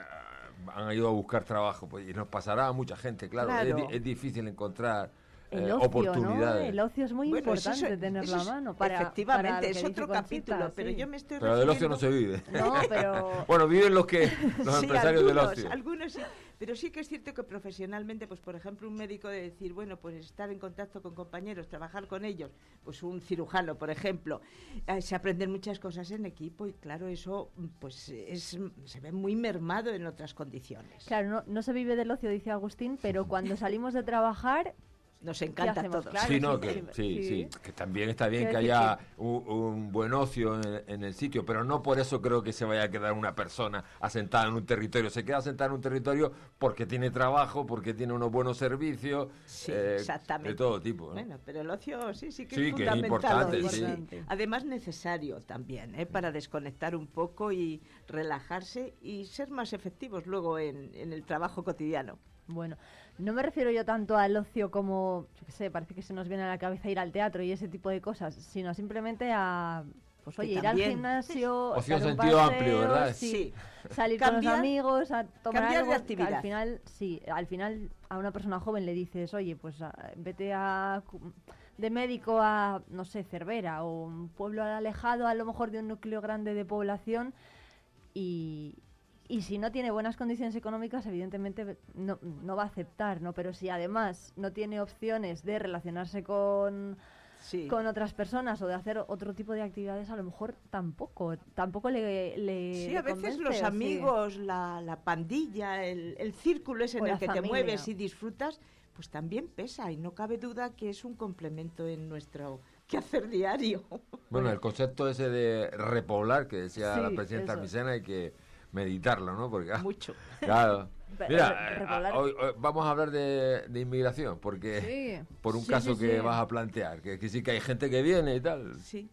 han ido a buscar trabajo pues, y nos pasará a mucha gente, claro, Es, difícil encontrar el eh, oportunidades. El ocio es muy importante tenerlo a mano. Para, efectivamente, es otro capítulo, pero yo me estoy Pero del ocio no se vive. No, pero... bueno, viven los que los empresarios del ocio. Algunos sí, pero sí que es cierto que profesionalmente, pues por ejemplo, un médico de decir, bueno, pues estar en contacto con compañeros, trabajar con ellos, pues un cirujano, por ejemplo, eh, se aprenden muchas cosas en equipo y claro, eso pues es, se ve muy mermado en otras condiciones. Claro, no, no se vive del ocio, dice Agustín, pero cuando salimos de trabajar nos encanta todo. sí, no, que, sí, sí, que también está bien que haya un, buen ocio en, el sitio, pero no por eso creo que se vaya a quedar una persona asentada en un territorio. Se queda asentada en un territorio porque tiene trabajo, porque tiene unos buenos servicios, eh, de todo tipo. Bueno, pero el ocio sí, sí que es fundamental. importante, Además necesario también, ¿eh? para desconectar un poco y relajarse y ser más efectivos luego en, en el trabajo cotidiano. Bueno, no me refiero yo tanto al ocio como, yo qué sé, parece que se nos viene a la cabeza ir al teatro y ese tipo de cosas, sino simplemente a, pues oye, ir al gimnasio. Ocio en sentido amplio, ¿verdad? Sí. Salir con los amigos, a tomar algo. De actividad. Al final, sí, al final a una persona joven le dices, oye, pues vete a de médico a, no sé, Cervera o un pueblo alejado a lo mejor de un núcleo grande de población y, y si no tiene buenas condiciones económicas, evidentemente no, no, va a aceptar, ¿no? Pero si además no tiene opciones de relacionarse con, con otras personas o de hacer otro tipo de actividades, a lo mejor tampoco, tampoco le... le sí, a veces los amigos, la, la, pandilla, el, el círculo ese en el que te mueves y disfrutas, pues también pesa y no cabe duda que es un complemento en nuestro quehacer diario. Bueno, el concepto ese de repoblar que decía la presidenta Armicena y que meditarlo, ¿no? Porque, ah, Mucho. Claro. Mira, hoy, vamos a hablar de, inmigración, porque por un caso que vas a plantear, que, que, sí que hay gente que viene y tal. Sí.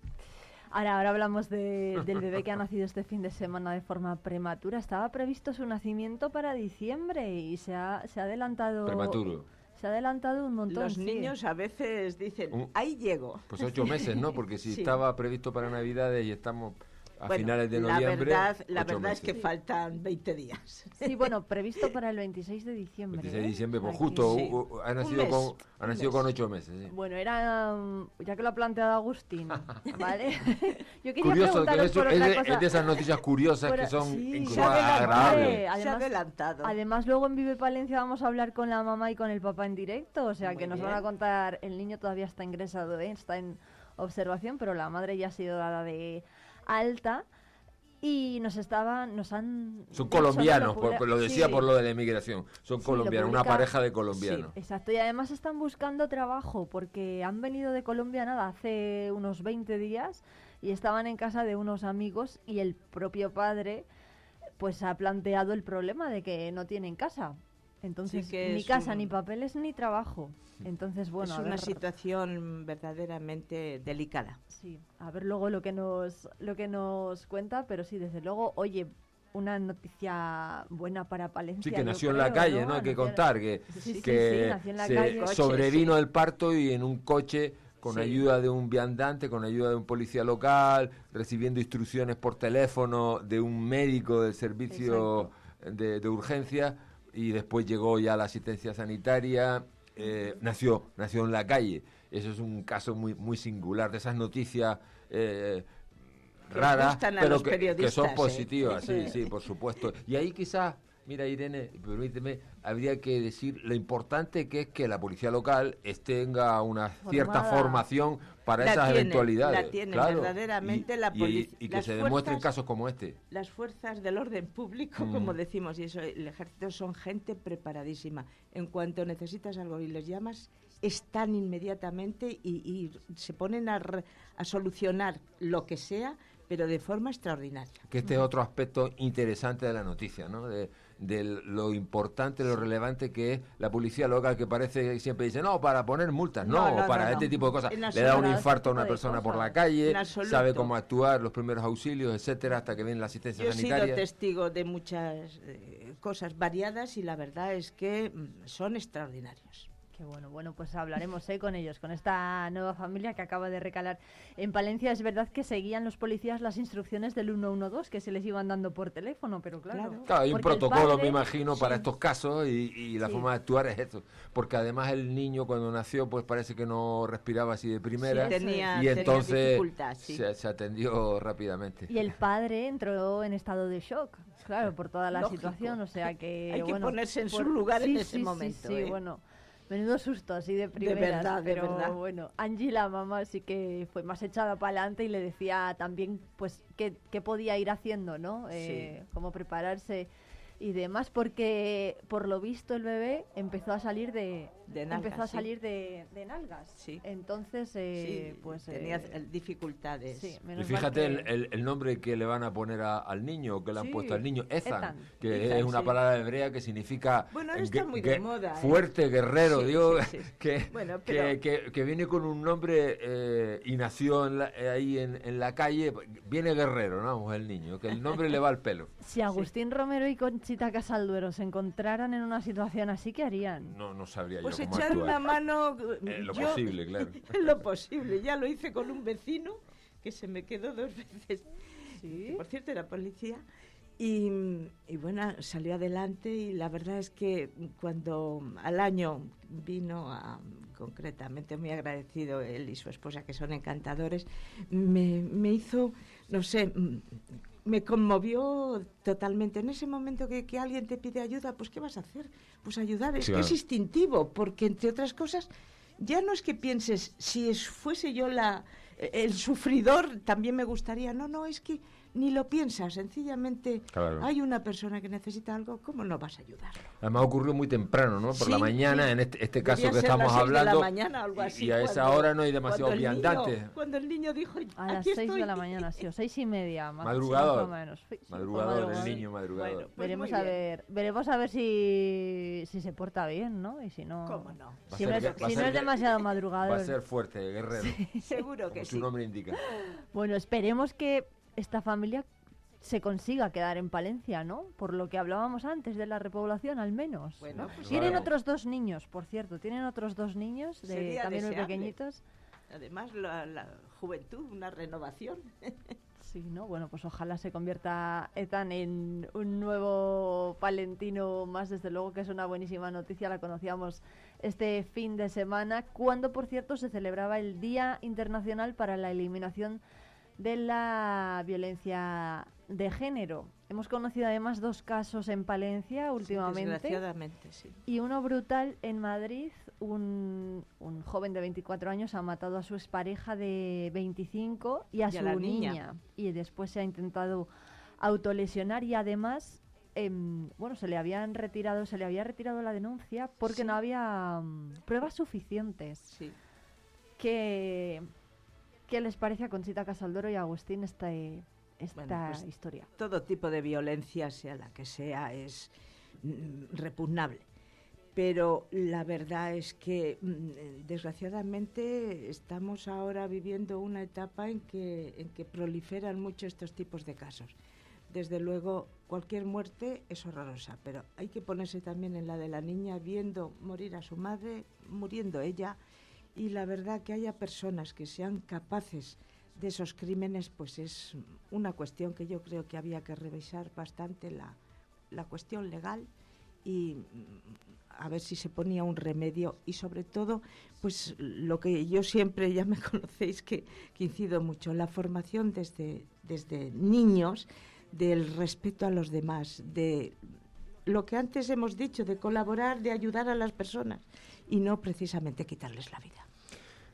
Ahora, ahora hablamos del bebé que ha nacido este fin de semana de forma prematura. Estaba previsto su nacimiento para diciembre y se ha, se ha adelantado. Prematuro. Se ha adelantado un montón. Los niños a veces dicen, ahí llego. Pues ocho meses, ¿no? Porque si estaba previsto para Navidades y estamos a finales de noviembre. La verdad, la verdad es que faltan 20 días. Sí, bueno, previsto para el 26 de diciembre. 26 de diciembre, pues justo ha nacido, con, ha nacido con ocho meses. Bueno, era, um, ya que lo ha planteado Agustín, ¿vale? Yo quería Curioso, que eso, por es, de, cosa. es, de, esas noticias curiosas que son sí, agradables. Además, se ha adelantado. Además, luego en Vive Palencia vamos a hablar con la mamá y con el papá en directo, o sea, Muy que nos van a contar, el niño todavía está ingresado, ¿eh? está en observación, pero la madre ya ha sido dada de alta y nos estaban nos han son colombianos lo decía por lo de la inmigración. Son colombianos una pareja de colombianos. exacto. Y además están buscando trabajo porque han venido de Colombia nada hace unos 20 días y estaban en casa de unos amigos y el propio padre pues ha planteado el problema de que no tienen casa entonces, ni casa, ni papeles, ni trabajo. Entonces, bueno. Es una situación verdaderamente delicada. Sí, a ver luego lo que nos, lo que nos cuenta, pero sí, desde luego, oye, una noticia buena para Palencia. Sí, que nació en la calle, ¿no? Hay que contar que, que sobrevino el parto y en un coche con ayuda de un viandante, con ayuda de un policía local, recibiendo instrucciones por teléfono de un médico del servicio de, de urgencia y después llegó ya la asistencia sanitaria, eh, nació, nació en la calle. Eso es un caso muy, muy singular, de esas noticias eh, raras, pero que, son ¿eh? positivas, sí, sí, por supuesto. Y ahí quizás Mira, Irene, permíteme, habría que decir lo importante que es que la policía local tenga una cierta formación para esas eventualidades. La tiene verdaderamente la policía. Y, que se demuestren casos como este. Las fuerzas del orden público, mm. como decimos, y eso, el ejército son gente preparadísima. En cuanto necesitas algo y les llamas, están inmediatamente y, se ponen a, a solucionar lo que sea, pero de forma extraordinaria. Que este es otro aspecto interesante de la noticia, ¿no? De, de lo importante, lo relevante que es la policía local, que parece que siempre dice, no, para poner multas, no, para este tipo de cosas. Le da un infarto a una persona por la calle, sabe cómo actuar, los primeros auxilios, etcétera, hasta que viene la asistencia sanitaria. Yo he sido testigo de muchas eh, cosas variadas y la verdad es que mm, son extraordinarios. Qué bueno, bueno, pues hablaremos ¿eh? con ellos, con esta nueva familia que acaba de recalar en Palencia. Es verdad que seguían los policías las instrucciones del 112 que se les iban dando por teléfono, pero claro. claro hay un protocolo, me imagino, para estos casos y, la forma de actuar es esto. Porque además el niño cuando nació, pues parece que no respiraba así de primera. y entonces se, se, atendió rápidamente. Y el padre entró en estado de shock, claro, por toda la situación. O sea que. Hay que ponerse en su lugar en ese momento. Sí, ¿eh? bueno. Menudo susto así de primeras. De verdad, pero de verdad. bueno, Angie, la mamá, sí que fue más echada para adelante y le decía también pues qué, qué podía ir haciendo, ¿no? Eh, cómo prepararse y demás, porque por lo visto el bebé empezó a salir de, empezó a salir de, nalgas. Sí. Entonces, eh, pues tenía eh, dificultades. y fíjate el, el, nombre que le van a poner al niño, que le han puesto al niño, Ethan, que es una palabra hebrea que significa bueno, está muy de moda, ¿eh? fuerte, guerrero, digo, que, que, que, viene con un nombre y nació ahí en, en, la calle, viene guerrero, ¿no? El niño, que el nombre le va al pelo. Si Agustín Romero y con Conchita Casalduero se encontraran en una situación así, ¿qué harían? No, no sabría pues yo echar una mano... Eh, lo posible, claro. lo posible. Ya lo hice con un vecino que se me quedó dos veces. ¿Sí? por cierto, era policía. Y, bueno, salió adelante y la verdad es que cuando al año vino a, concretamente muy agradecido él y su esposa que son encantadores, me, me hizo, no sé, me conmovió totalmente. En ese momento que, alguien te pide ayuda, pues ¿qué vas a hacer? Pues ayudar. Es que es instintivo, porque entre otras cosas, ya no es que pienses, si fuese yo la, el sufridor, también me gustaría. No, no, es que ni lo piensas, sencillamente hay una persona que necesita algo, ¿cómo no vas a ayudarlo? Además ocurrió muy temprano, ¿no? Por la mañana, en este, este caso que estamos hablando. y a esa hora no hay demasiado viandantes. Cuando el niño dijo. A las seis de la mañana, sí, o seis y media, más, madrugador. más o menos. madrugador, el niño madrugador. Pues veremos, a ver, veremos a ver si, si se porta bien, ¿no? Y si no. ¿Cómo no? Si, no, es, si no es demasiado madrugador. Va a ser fuerte, guerrero. Seguro que como sí. Su nombre indica. Bueno, esperemos que esta familia se consiga quedar en Palencia, ¿no? Por lo que hablábamos antes de la repoblación, al menos. Bueno, pues tienen claro. otros dos niños, por cierto, tienen otros dos niños, de, Sería también muy deseable. pequeñitos. Además, la, la juventud, una renovación. Sí, ¿no? Bueno, pues ojalá se convierta Ethan en un nuevo palentino más, desde luego que es una buenísima noticia, la conocíamos este fin de semana, cuando por cierto se celebraba el Día Internacional para la Eliminación de la Violencia de Género. Hemos conocido además dos casos en Palencia últimamente. Desgraciadamente, sí. Y uno brutal en Madrid, un, un joven de 24 años ha matado a su expareja de 25 y a Y a su la niña. niña. Y después se ha intentado autolesionar y además, em, bueno, se le habían retirado, se le había retirado la denuncia porque Sí. no había mm, pruebas suficientes. Sí. ¿Qué, ¿Qué les parece a Conchita Casaldoro y a Agustín esta, esta Bueno, pues historia? Todo tipo de violencia, sea la que sea, es mm, repugnable. Pero la verdad es que, mm, desgraciadamente, estamos ahora viviendo una etapa en que, en que proliferan mucho estos tipos de casos. Desde luego, cualquier muerte es horrorosa, pero hay que ponerse también en la de la niña, viendo morir a su madre, muriendo ella, y la verdad que haya personas que sean capaces de esos crímenes, pues es una cuestión que yo creo que había que revisar bastante la, la cuestión legal y mm, a ver si se ponía un remedio y sobre todo, pues lo que yo siempre, ya me conocéis que, incido mucho, la formación desde, desde niños del respeto a los demás, de lo que antes hemos dicho, de colaborar, de ayudar a las personas y no precisamente quitarles la vida.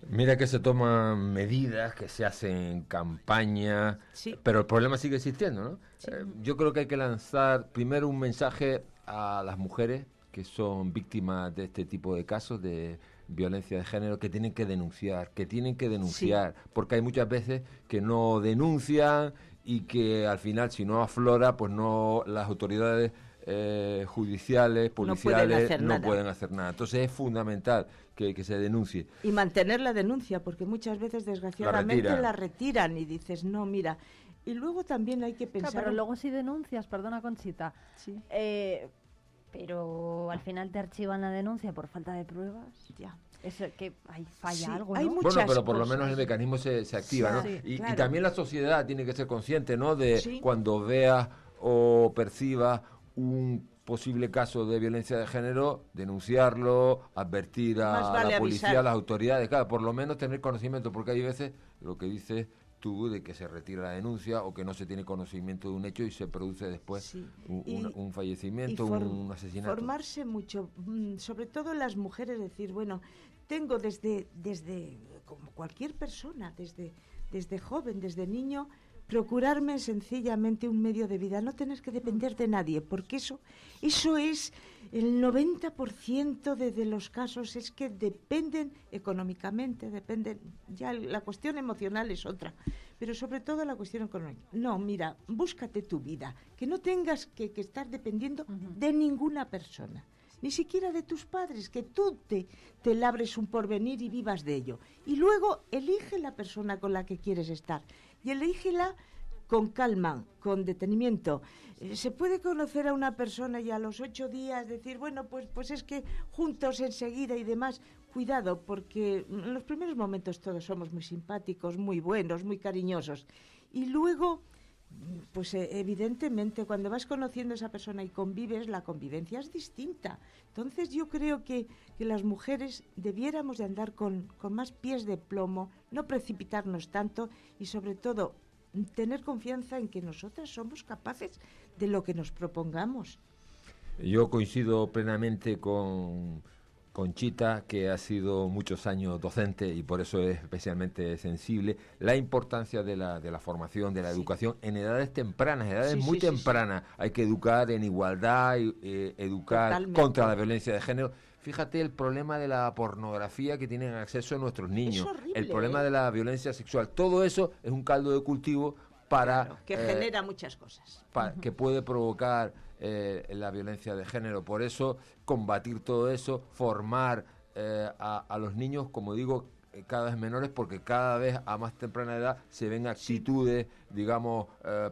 Mira que se toman medidas, que se hacen campañas, Sí. pero el problema sigue existiendo, ¿no? Eh, yo creo que hay que lanzar primero un mensaje a las mujeres que son víctimas de este tipo de casos de violencia de género, que tienen que denunciar, que tienen que denunciar, porque hay muchas veces que no denuncian y que al final si no aflora, pues no las autoridades eh, judiciales, pueden policiales hacer no pueden hacer nada. Entonces es fundamental que, que se denuncie. Y mantener la denuncia, porque muchas veces, desgraciadamente, la retiran, y dices, no, mira. Y luego también hay que Claro, pensar. pero luego si denuncias, perdona Conchita, Sí. eh, pero al final te archivan la denuncia por falta de pruebas. Ya. Eso que hay falla Sí, algo, hay muchas Bueno, pero por lo menos el mecanismo se, se activa, ¿no? Sí, y, también la sociedad tiene que ser consciente, ¿no? De Sí. cuando vea o perciba un posible caso de violencia de género, denunciarlo, advertir a vale la policía, avisar. a las autoridades, claro, por lo menos tener conocimiento, porque hay veces lo que dices tú de que se retira la denuncia o que no se tiene conocimiento de un hecho y se produce después Sí. un, Y- un- un fallecimiento, for- un asesinato. Formarse mucho, mm, sobre todo las mujeres, decir, bueno, tengo desde, desde como cualquier persona, desde, desde joven, desde niño, procurarme sencillamente un medio de vida, no tener que depender de nadie, porque eso, eso es el 90% de, de los casos es que dependen económicamente, dependen, ya la cuestión emocional es otra, pero sobre todo la cuestión económica. No, mira, búscate tu vida, que no tengas que, que estar dependiendo de ninguna persona, ni siquiera de tus padres, que tú te, te labres un porvenir y vivas de ello. Y luego elige la persona con la que quieres estar y elígela con calma, con detenimiento. Eh, se puede conocer a una persona y a los ocho días decir, bueno, pues, pues es que juntos enseguida y demás. Cuidado, porque en los primeros momentos todos somos muy simpáticos, muy buenos, muy cariñosos. Y luego, pues eh, evidentemente cuando vas conociendo a esa persona y convives, la convivencia es distinta. Entonces yo creo que, que las mujeres debiéramos de andar con, con más pies de plomo, no precipitarnos tanto y sobre todo tener confianza en que nosotras somos capaces de lo que nos propongamos. Yo coincido plenamente con, Conchita, que ha sido muchos años docente y por eso es especialmente sensible, la importancia de la, de la formación, de la educación en edades tempranas, edades muy tempranas. Hay que educar en igualdad, eh, educar contra la violencia de género. Fíjate el problema de la pornografía que tienen acceso nuestros niños, el problema ¿eh? de la violencia sexual, todo eso es un caldo de cultivo para... que eh, genera muchas cosas. Que puede provocar eh, la violencia de género. Por eso, combatir todo eso, formar eh, a, los niños, como digo, eh, cada vez menores, porque cada vez a más temprana edad se ven actitudes, digamos,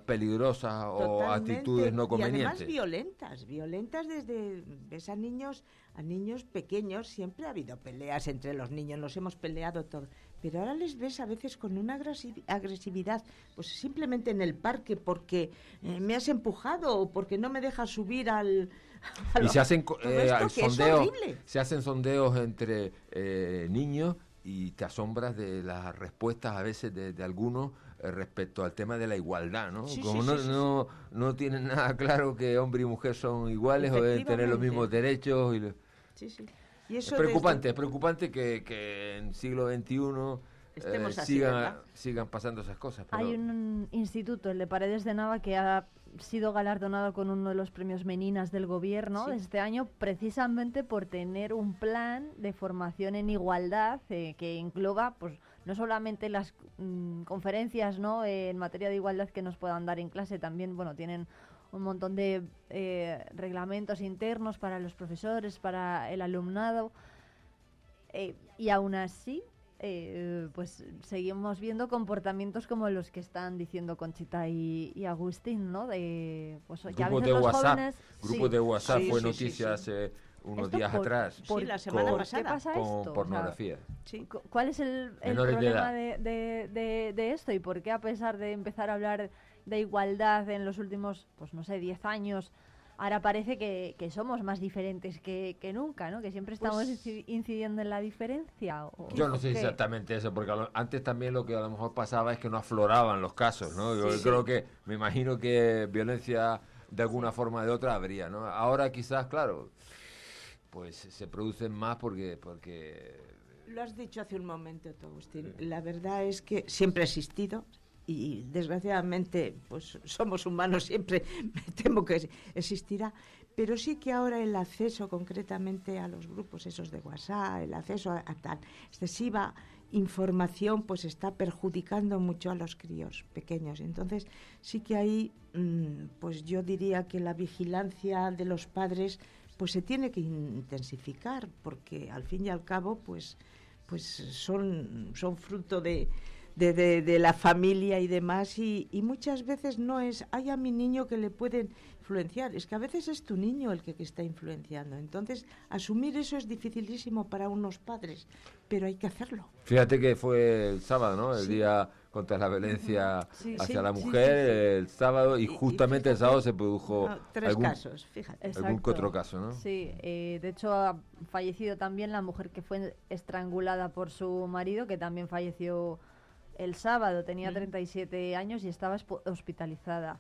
peligrosas o actitudes no convenientes. Y además violentas, violentas desde ves a niños, a niños pequeños, siempre ha habido peleas entre los niños, nos hemos peleado todos pero ahora les ves a veces con una agresividad, pues simplemente en el parque porque eh, me has empujado o porque no me dejas subir al... y se hacen eh, se hacen sondeos entre eh, niños y te asombras de las respuestas a veces de, algunos respecto al tema de la igualdad, ¿no? Como no, no, no, tienen nada claro que hombre y mujer son iguales o deben tener los mismos derechos. Y sí, sí es preocupante, es preocupante que, que en siglo XXI eh, sigan, sigan, pasando esas cosas. Hay un instituto, el de Paredes de Nava, que ha sido galardonado con uno de los premios Meninas del gobierno de este año, precisamente por tener un plan de formación en igualdad eh, que engloba, pues, no solamente las mm, conferencias, ¿no? en materia de igualdad que nos puedan dar en clase, también, bueno, tienen un montón de eh, reglamentos internos para los profesores, para el alumnado. Eh, y aún así, eh, pues seguimos viendo comportamientos como los que están diciendo Conchita y, Agustín, ¿no? De, pues, grupo de WhatsApp, grupo de WhatsApp fue noticia hace unos días atrás. Por, la semana pasada. ¿Qué pasa con pornografía. ¿Cuál es el, problema de, de, esto y por qué a pesar de empezar a hablar de igualdad en los últimos, pues no sé, 10 años, ahora parece que, somos más diferentes que, nunca, ¿no? Que siempre estamos pues incidiendo en la diferencia. yo no sé exactamente eso, porque antes también lo que a lo mejor pasaba es que no afloraban los casos, ¿no? Yo creo que, me imagino que violencia de alguna forma o de otra habría, ¿no? Ahora quizás, claro, pues se producen más porque... porque lo has dicho hace un momento, Agustín. La verdad es que siempre ha existido, y desgraciadamente pues somos humanos siempre me temo que existirá pero sí que ahora el acceso concretamente a los grupos esos de WhatsApp el acceso a, tan excesiva información pues está perjudicando mucho a los críos pequeños. Entonces sí que ahí mm, pues yo diría que la vigilancia de los padres pues se tiene que intensificar porque al fin y al cabo pues pues son son fruto de de, de, la familia y demás y, y, muchas veces no es, hay a mi niño que le pueden influenciar, es que a veces es tu niño el que, que está influenciando. Entonces, asumir eso es dificilísimo para unos padres, pero hay que hacerlo. Fíjate que fue el sábado, ¿no? El día contra la violencia hacia la mujer, el sábado, y, justamente el sábado se produjo tres algún, casos, fíjate. algún otro caso, ¿no? Sí, eh, de hecho ha fallecido también la mujer que fue estrangulada por su marido, que también falleció el sábado, tenía 37 años y estaba hospitalizada.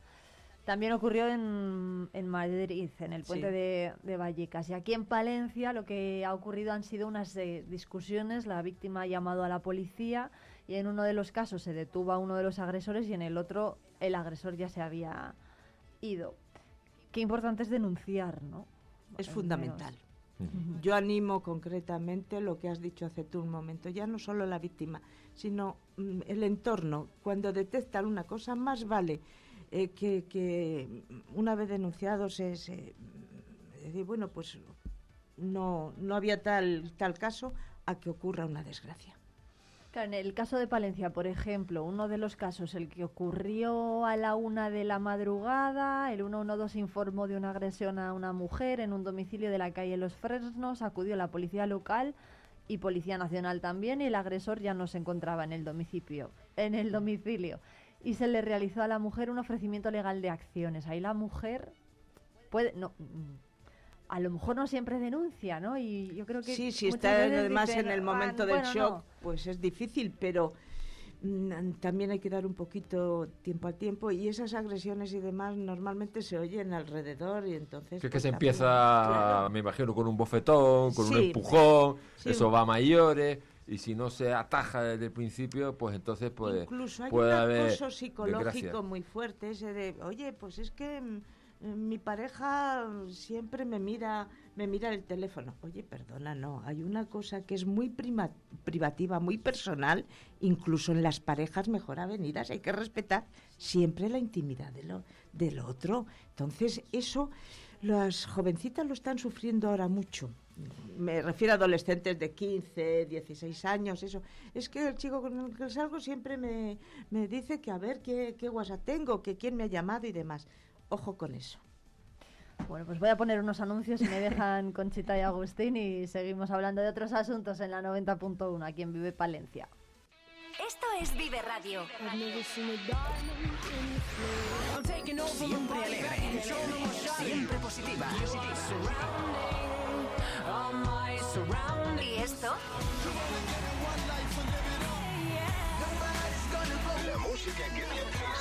También ocurrió en, en Madrid, en el puente de, de, Vallecas. Y aquí en Palencia lo que ha ocurrido han sido unas eh, discusiones. La víctima ha llamado a la policía y en uno de los casos se detuvo a uno de los agresores y en el otro el agresor ya se había ido. Qué importante es denunciar, ¿no? Es fundamental. Yo animo concretamente lo que has dicho hace tú un momento, ya no solo la víctima, sino mm, el entorno. Cuando detectan una cosa, más vale eh, que, una vez denunciado se, se bueno, pues no, no había tal, tal caso a que ocurra una desgracia en el caso de Palencia, por ejemplo, uno de los casos, el que ocurrió a la una de la madrugada, el 112 informó de una agresión a una mujer en un domicilio de la calle Los Fresnos, acudió la policía local y Policía Nacional también, y el agresor ya no se encontraba en el domicilio, en el domicilio. Y se le realizó a la mujer un ofrecimiento legal de acciones. Ahí la mujer puede, no, a lo mejor no siempre denuncia, ¿no? Y yo creo que sí, si está además en el momento del shock, pues es difícil, pero mm, también hay que dar un poquito tiempo al tiempo y esas agresiones y demás normalmente se oyen alrededor y entonces... Que, que pues se empieza, me imagino, con un bofetón, con un empujón, eso va a mayores y si no se ataja desde el principio, pues entonces puede, Incluso hay puede un haber acoso psicológico muy fuerte, ese de, oye, pues es que mm, mi pareja siempre me mira, me mira el teléfono. Oye, perdona, no, hay una cosa que es muy privativa, muy personal, incluso en las parejas mejor avenidas, hay que respetar siempre la intimidad de lo, del otro. Entonces, eso las jovencitas lo están sufriendo ahora mucho me refiero a adolescentes de 15, 16 años, eso. Es que el chico con el que salgo siempre me, me dice que a ver qué, qué WhatsApp tengo, que quién me ha llamado y demás. Ojo con eso. Bueno, pues voy a poner unos anuncios y me dejan Conchita y Agustín y seguimos hablando de otros asuntos en la 90.1 aquí en Vive Palencia. Esto es Vive Radio. Siempre alegre, siempre positiva. ¿Y esto? La música que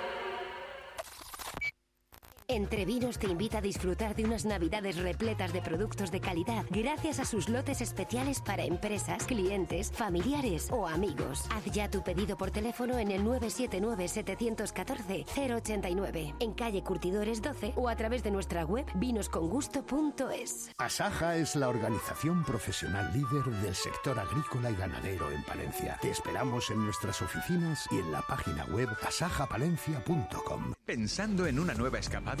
Entre Vinos te invita a disfrutar de unas navidades repletas de productos de calidad gracias a sus lotes especiales para empresas, clientes, familiares o amigos. Haz ya tu pedido por teléfono en el 979-714-089, en calle Curtidores 12 o a través de nuestra web vinoscongusto.es. Asaja es la organización profesional líder del sector agrícola y ganadero en Palencia. Te esperamos en nuestras oficinas y en la página web asajapalencia.com. Pensando en una nueva escapada,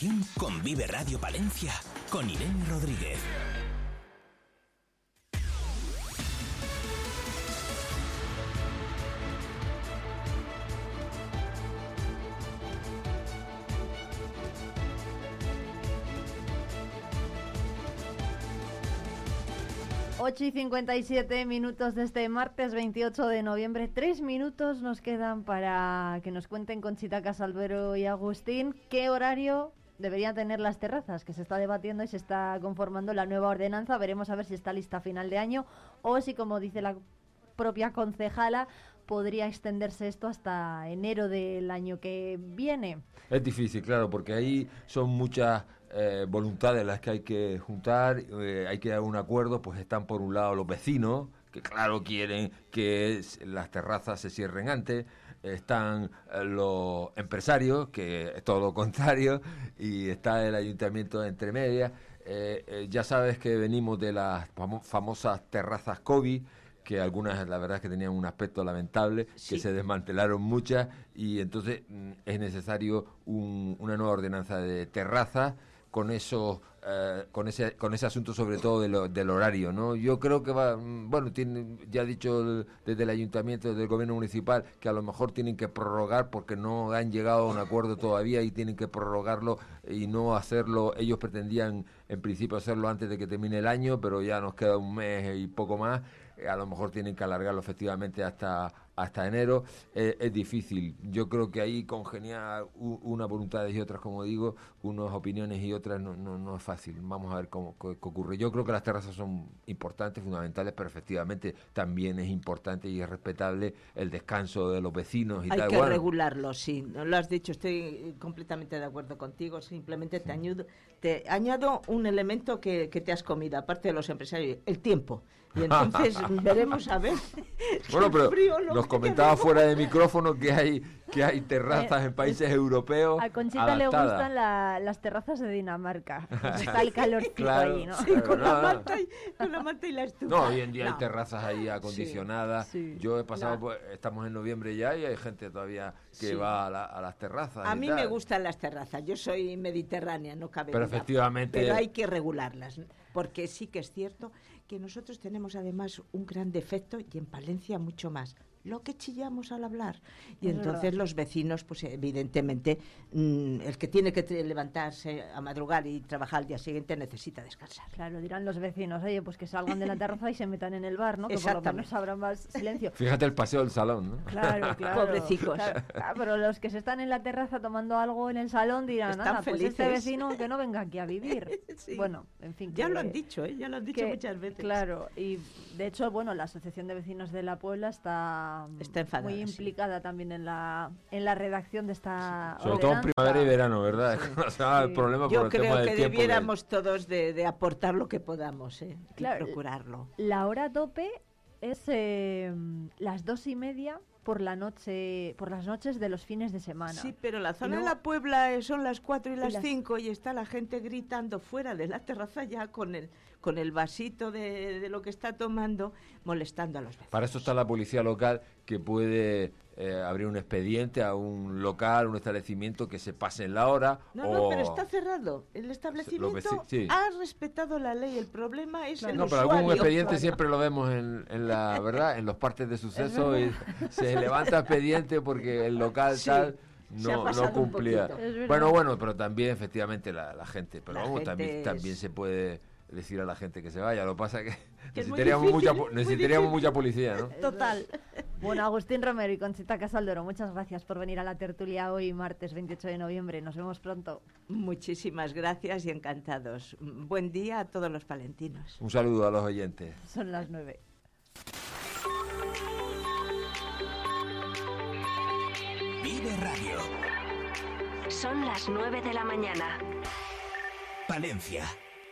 La información con Vive Radio Palencia, con Irene Rodríguez. Ocho y 57 minutos de este martes 28 de noviembre. Tres minutos nos quedan para que nos cuenten Conchita Casalvero y Agustín qué horario deberían tener las terrazas, que se está debatiendo y se está conformando la nueva ordenanza. Veremos a ver si está lista a final de año o si, como dice la propia concejala, podría extenderse esto hasta enero del año que viene. Es difícil, claro, porque ahí son muchas eh, voluntades las que hay que juntar, eh, hay que dar un acuerdo, pues están por un lado los vecinos, que claro quieren que las terrazas se cierren antes, están eh, los empresarios, que es todo lo contrario, y está el ayuntamiento entre medias. ya sabes que venimos de las famosas terrazas COVID, que algunas la verdad es que tenían un aspecto lamentable, que se desmantelaron muchas y entonces mm, es necesario una nueva ordenanza de terrazas con eso eh, con ese con ese asunto sobre todo del horario no yo creo que va mm, bueno tiene ya ha dicho desde el ayuntamiento desde el gobierno municipal que a lo mejor tienen que prorrogar porque no han llegado a un acuerdo todavía y tienen que prorrogarlo y no hacerlo. Ellos pretendían en principio hacerlo antes de que termine el año pero ya nos queda un mes y poco más. A lo mejor tienen que alargarlo efectivamente hasta hasta enero eh, es difícil. Yo creo que ahí congeniar una voluntades y otras, como digo, unas opiniones y otras no, no, no es fácil. Vamos a ver cómo qué- qué ocurre. Yo creo que las terrazas son importantes, fundamentales, pero efectivamente también es importante y es respetable el descanso de los vecinos y Hay tal. que Bueno, regularlo, sí. No Lo has dicho, estoy completamente de acuerdo contigo. Simplemente te, añado, te añado un elemento que, que te has comido, aparte de los empresarios, el tiempo. Y entonces veremos a ver. Bueno, si pero frío te comentaba fuera de micrófono que hay que hay terrazas en países europeos A Conchita le gustan la- las terrazas de Dinamarca. Está el calorcito Claro, ahí, ¿no? Sí, claro, con la no. manta y, con la manta y la estufa. No, hoy en día hay terrazas ahí acondicionadas. Yo he pasado, No. por- estamos en noviembre ya y hay gente todavía que Sí. va a, la- a las terrazas. A y mí tal. me gustan las terrazas. Yo soy mediterránea, no cabe Pero duda. efectivamente- Pero hay que regularlas, porque sí que es cierto que nosotros tenemos además un gran defecto y en Palencia mucho más. Lo que chillamos al hablar. Y Es entonces verdad. los vecinos, pues evidentemente, mm, el que tiene que levantarse a madrugar y trabajar al día siguiente necesita descansar. Claro, dirán los vecinos, oye, pues que salgan de la terraza y se metan en el bar, ¿no? Que por lo menos habrá más silencio. Fíjate el paseo del salón, ¿no? Claro, claro. Pobrecicos. Claro, claro, pero los que se están en la terraza tomando algo en el salón dirán, Están "Anda, pues este felices". vecino que no venga aquí a vivir. Sí. Bueno, en fin. Ya que- lo han dicho, ¿eh? Ya lo han dicho que- muchas veces. Claro, y de hecho, bueno, la Asociación de Vecinos de la Puebla está, Está enfadada, muy sí. implicada también en la, en la redacción de esta Sobre todo en ordenanza. primavera y verano, ¿verdad? El problema por Yo el creo que debiéramos todos de, de aportar lo que podamos, ¿eh? Y procurarlo. La hora tope es eh, las dos y media por la noche, por las noches de los fines de semana. Sí, pero la zona de luego- la Puebla eh, son las 4 y las las- 5 y está la gente gritando fuera de la terraza ya con el, con el vasito de, de lo que está tomando, molestando a los vecinos. Para eso está la policía local que puede eh, abrir un expediente a un local, un establecimiento que se pase en la hora. No, o... no, pero está cerrado. El establecimiento sí. ha respetado la ley. El problema es el No, pero usuario. algún expediente siempre lo vemos en, en la verdad, en los partes de suceso y se levanta expediente porque el local Sí, tal no, no cumplía. Bueno, bueno, pero también efectivamente la, la gente, pero La vamos, gente también, es- también se puede decir a la gente que se vaya. Lo que pasa es que, Que necesitaríamos, difícil, mucha, necesitaríamos mucha policía, ¿no? Total. Bueno, Agustín Romero y Conchita Casaldoro, muchas gracias por venir a la tertulia hoy, martes 28 de noviembre. Nos vemos pronto. Muchísimas gracias y encantados. Buen día a todos los palentinos. Un saludo a los oyentes. Son las nueve. Vive Radio. Son las 9 de la mañana. Palencia.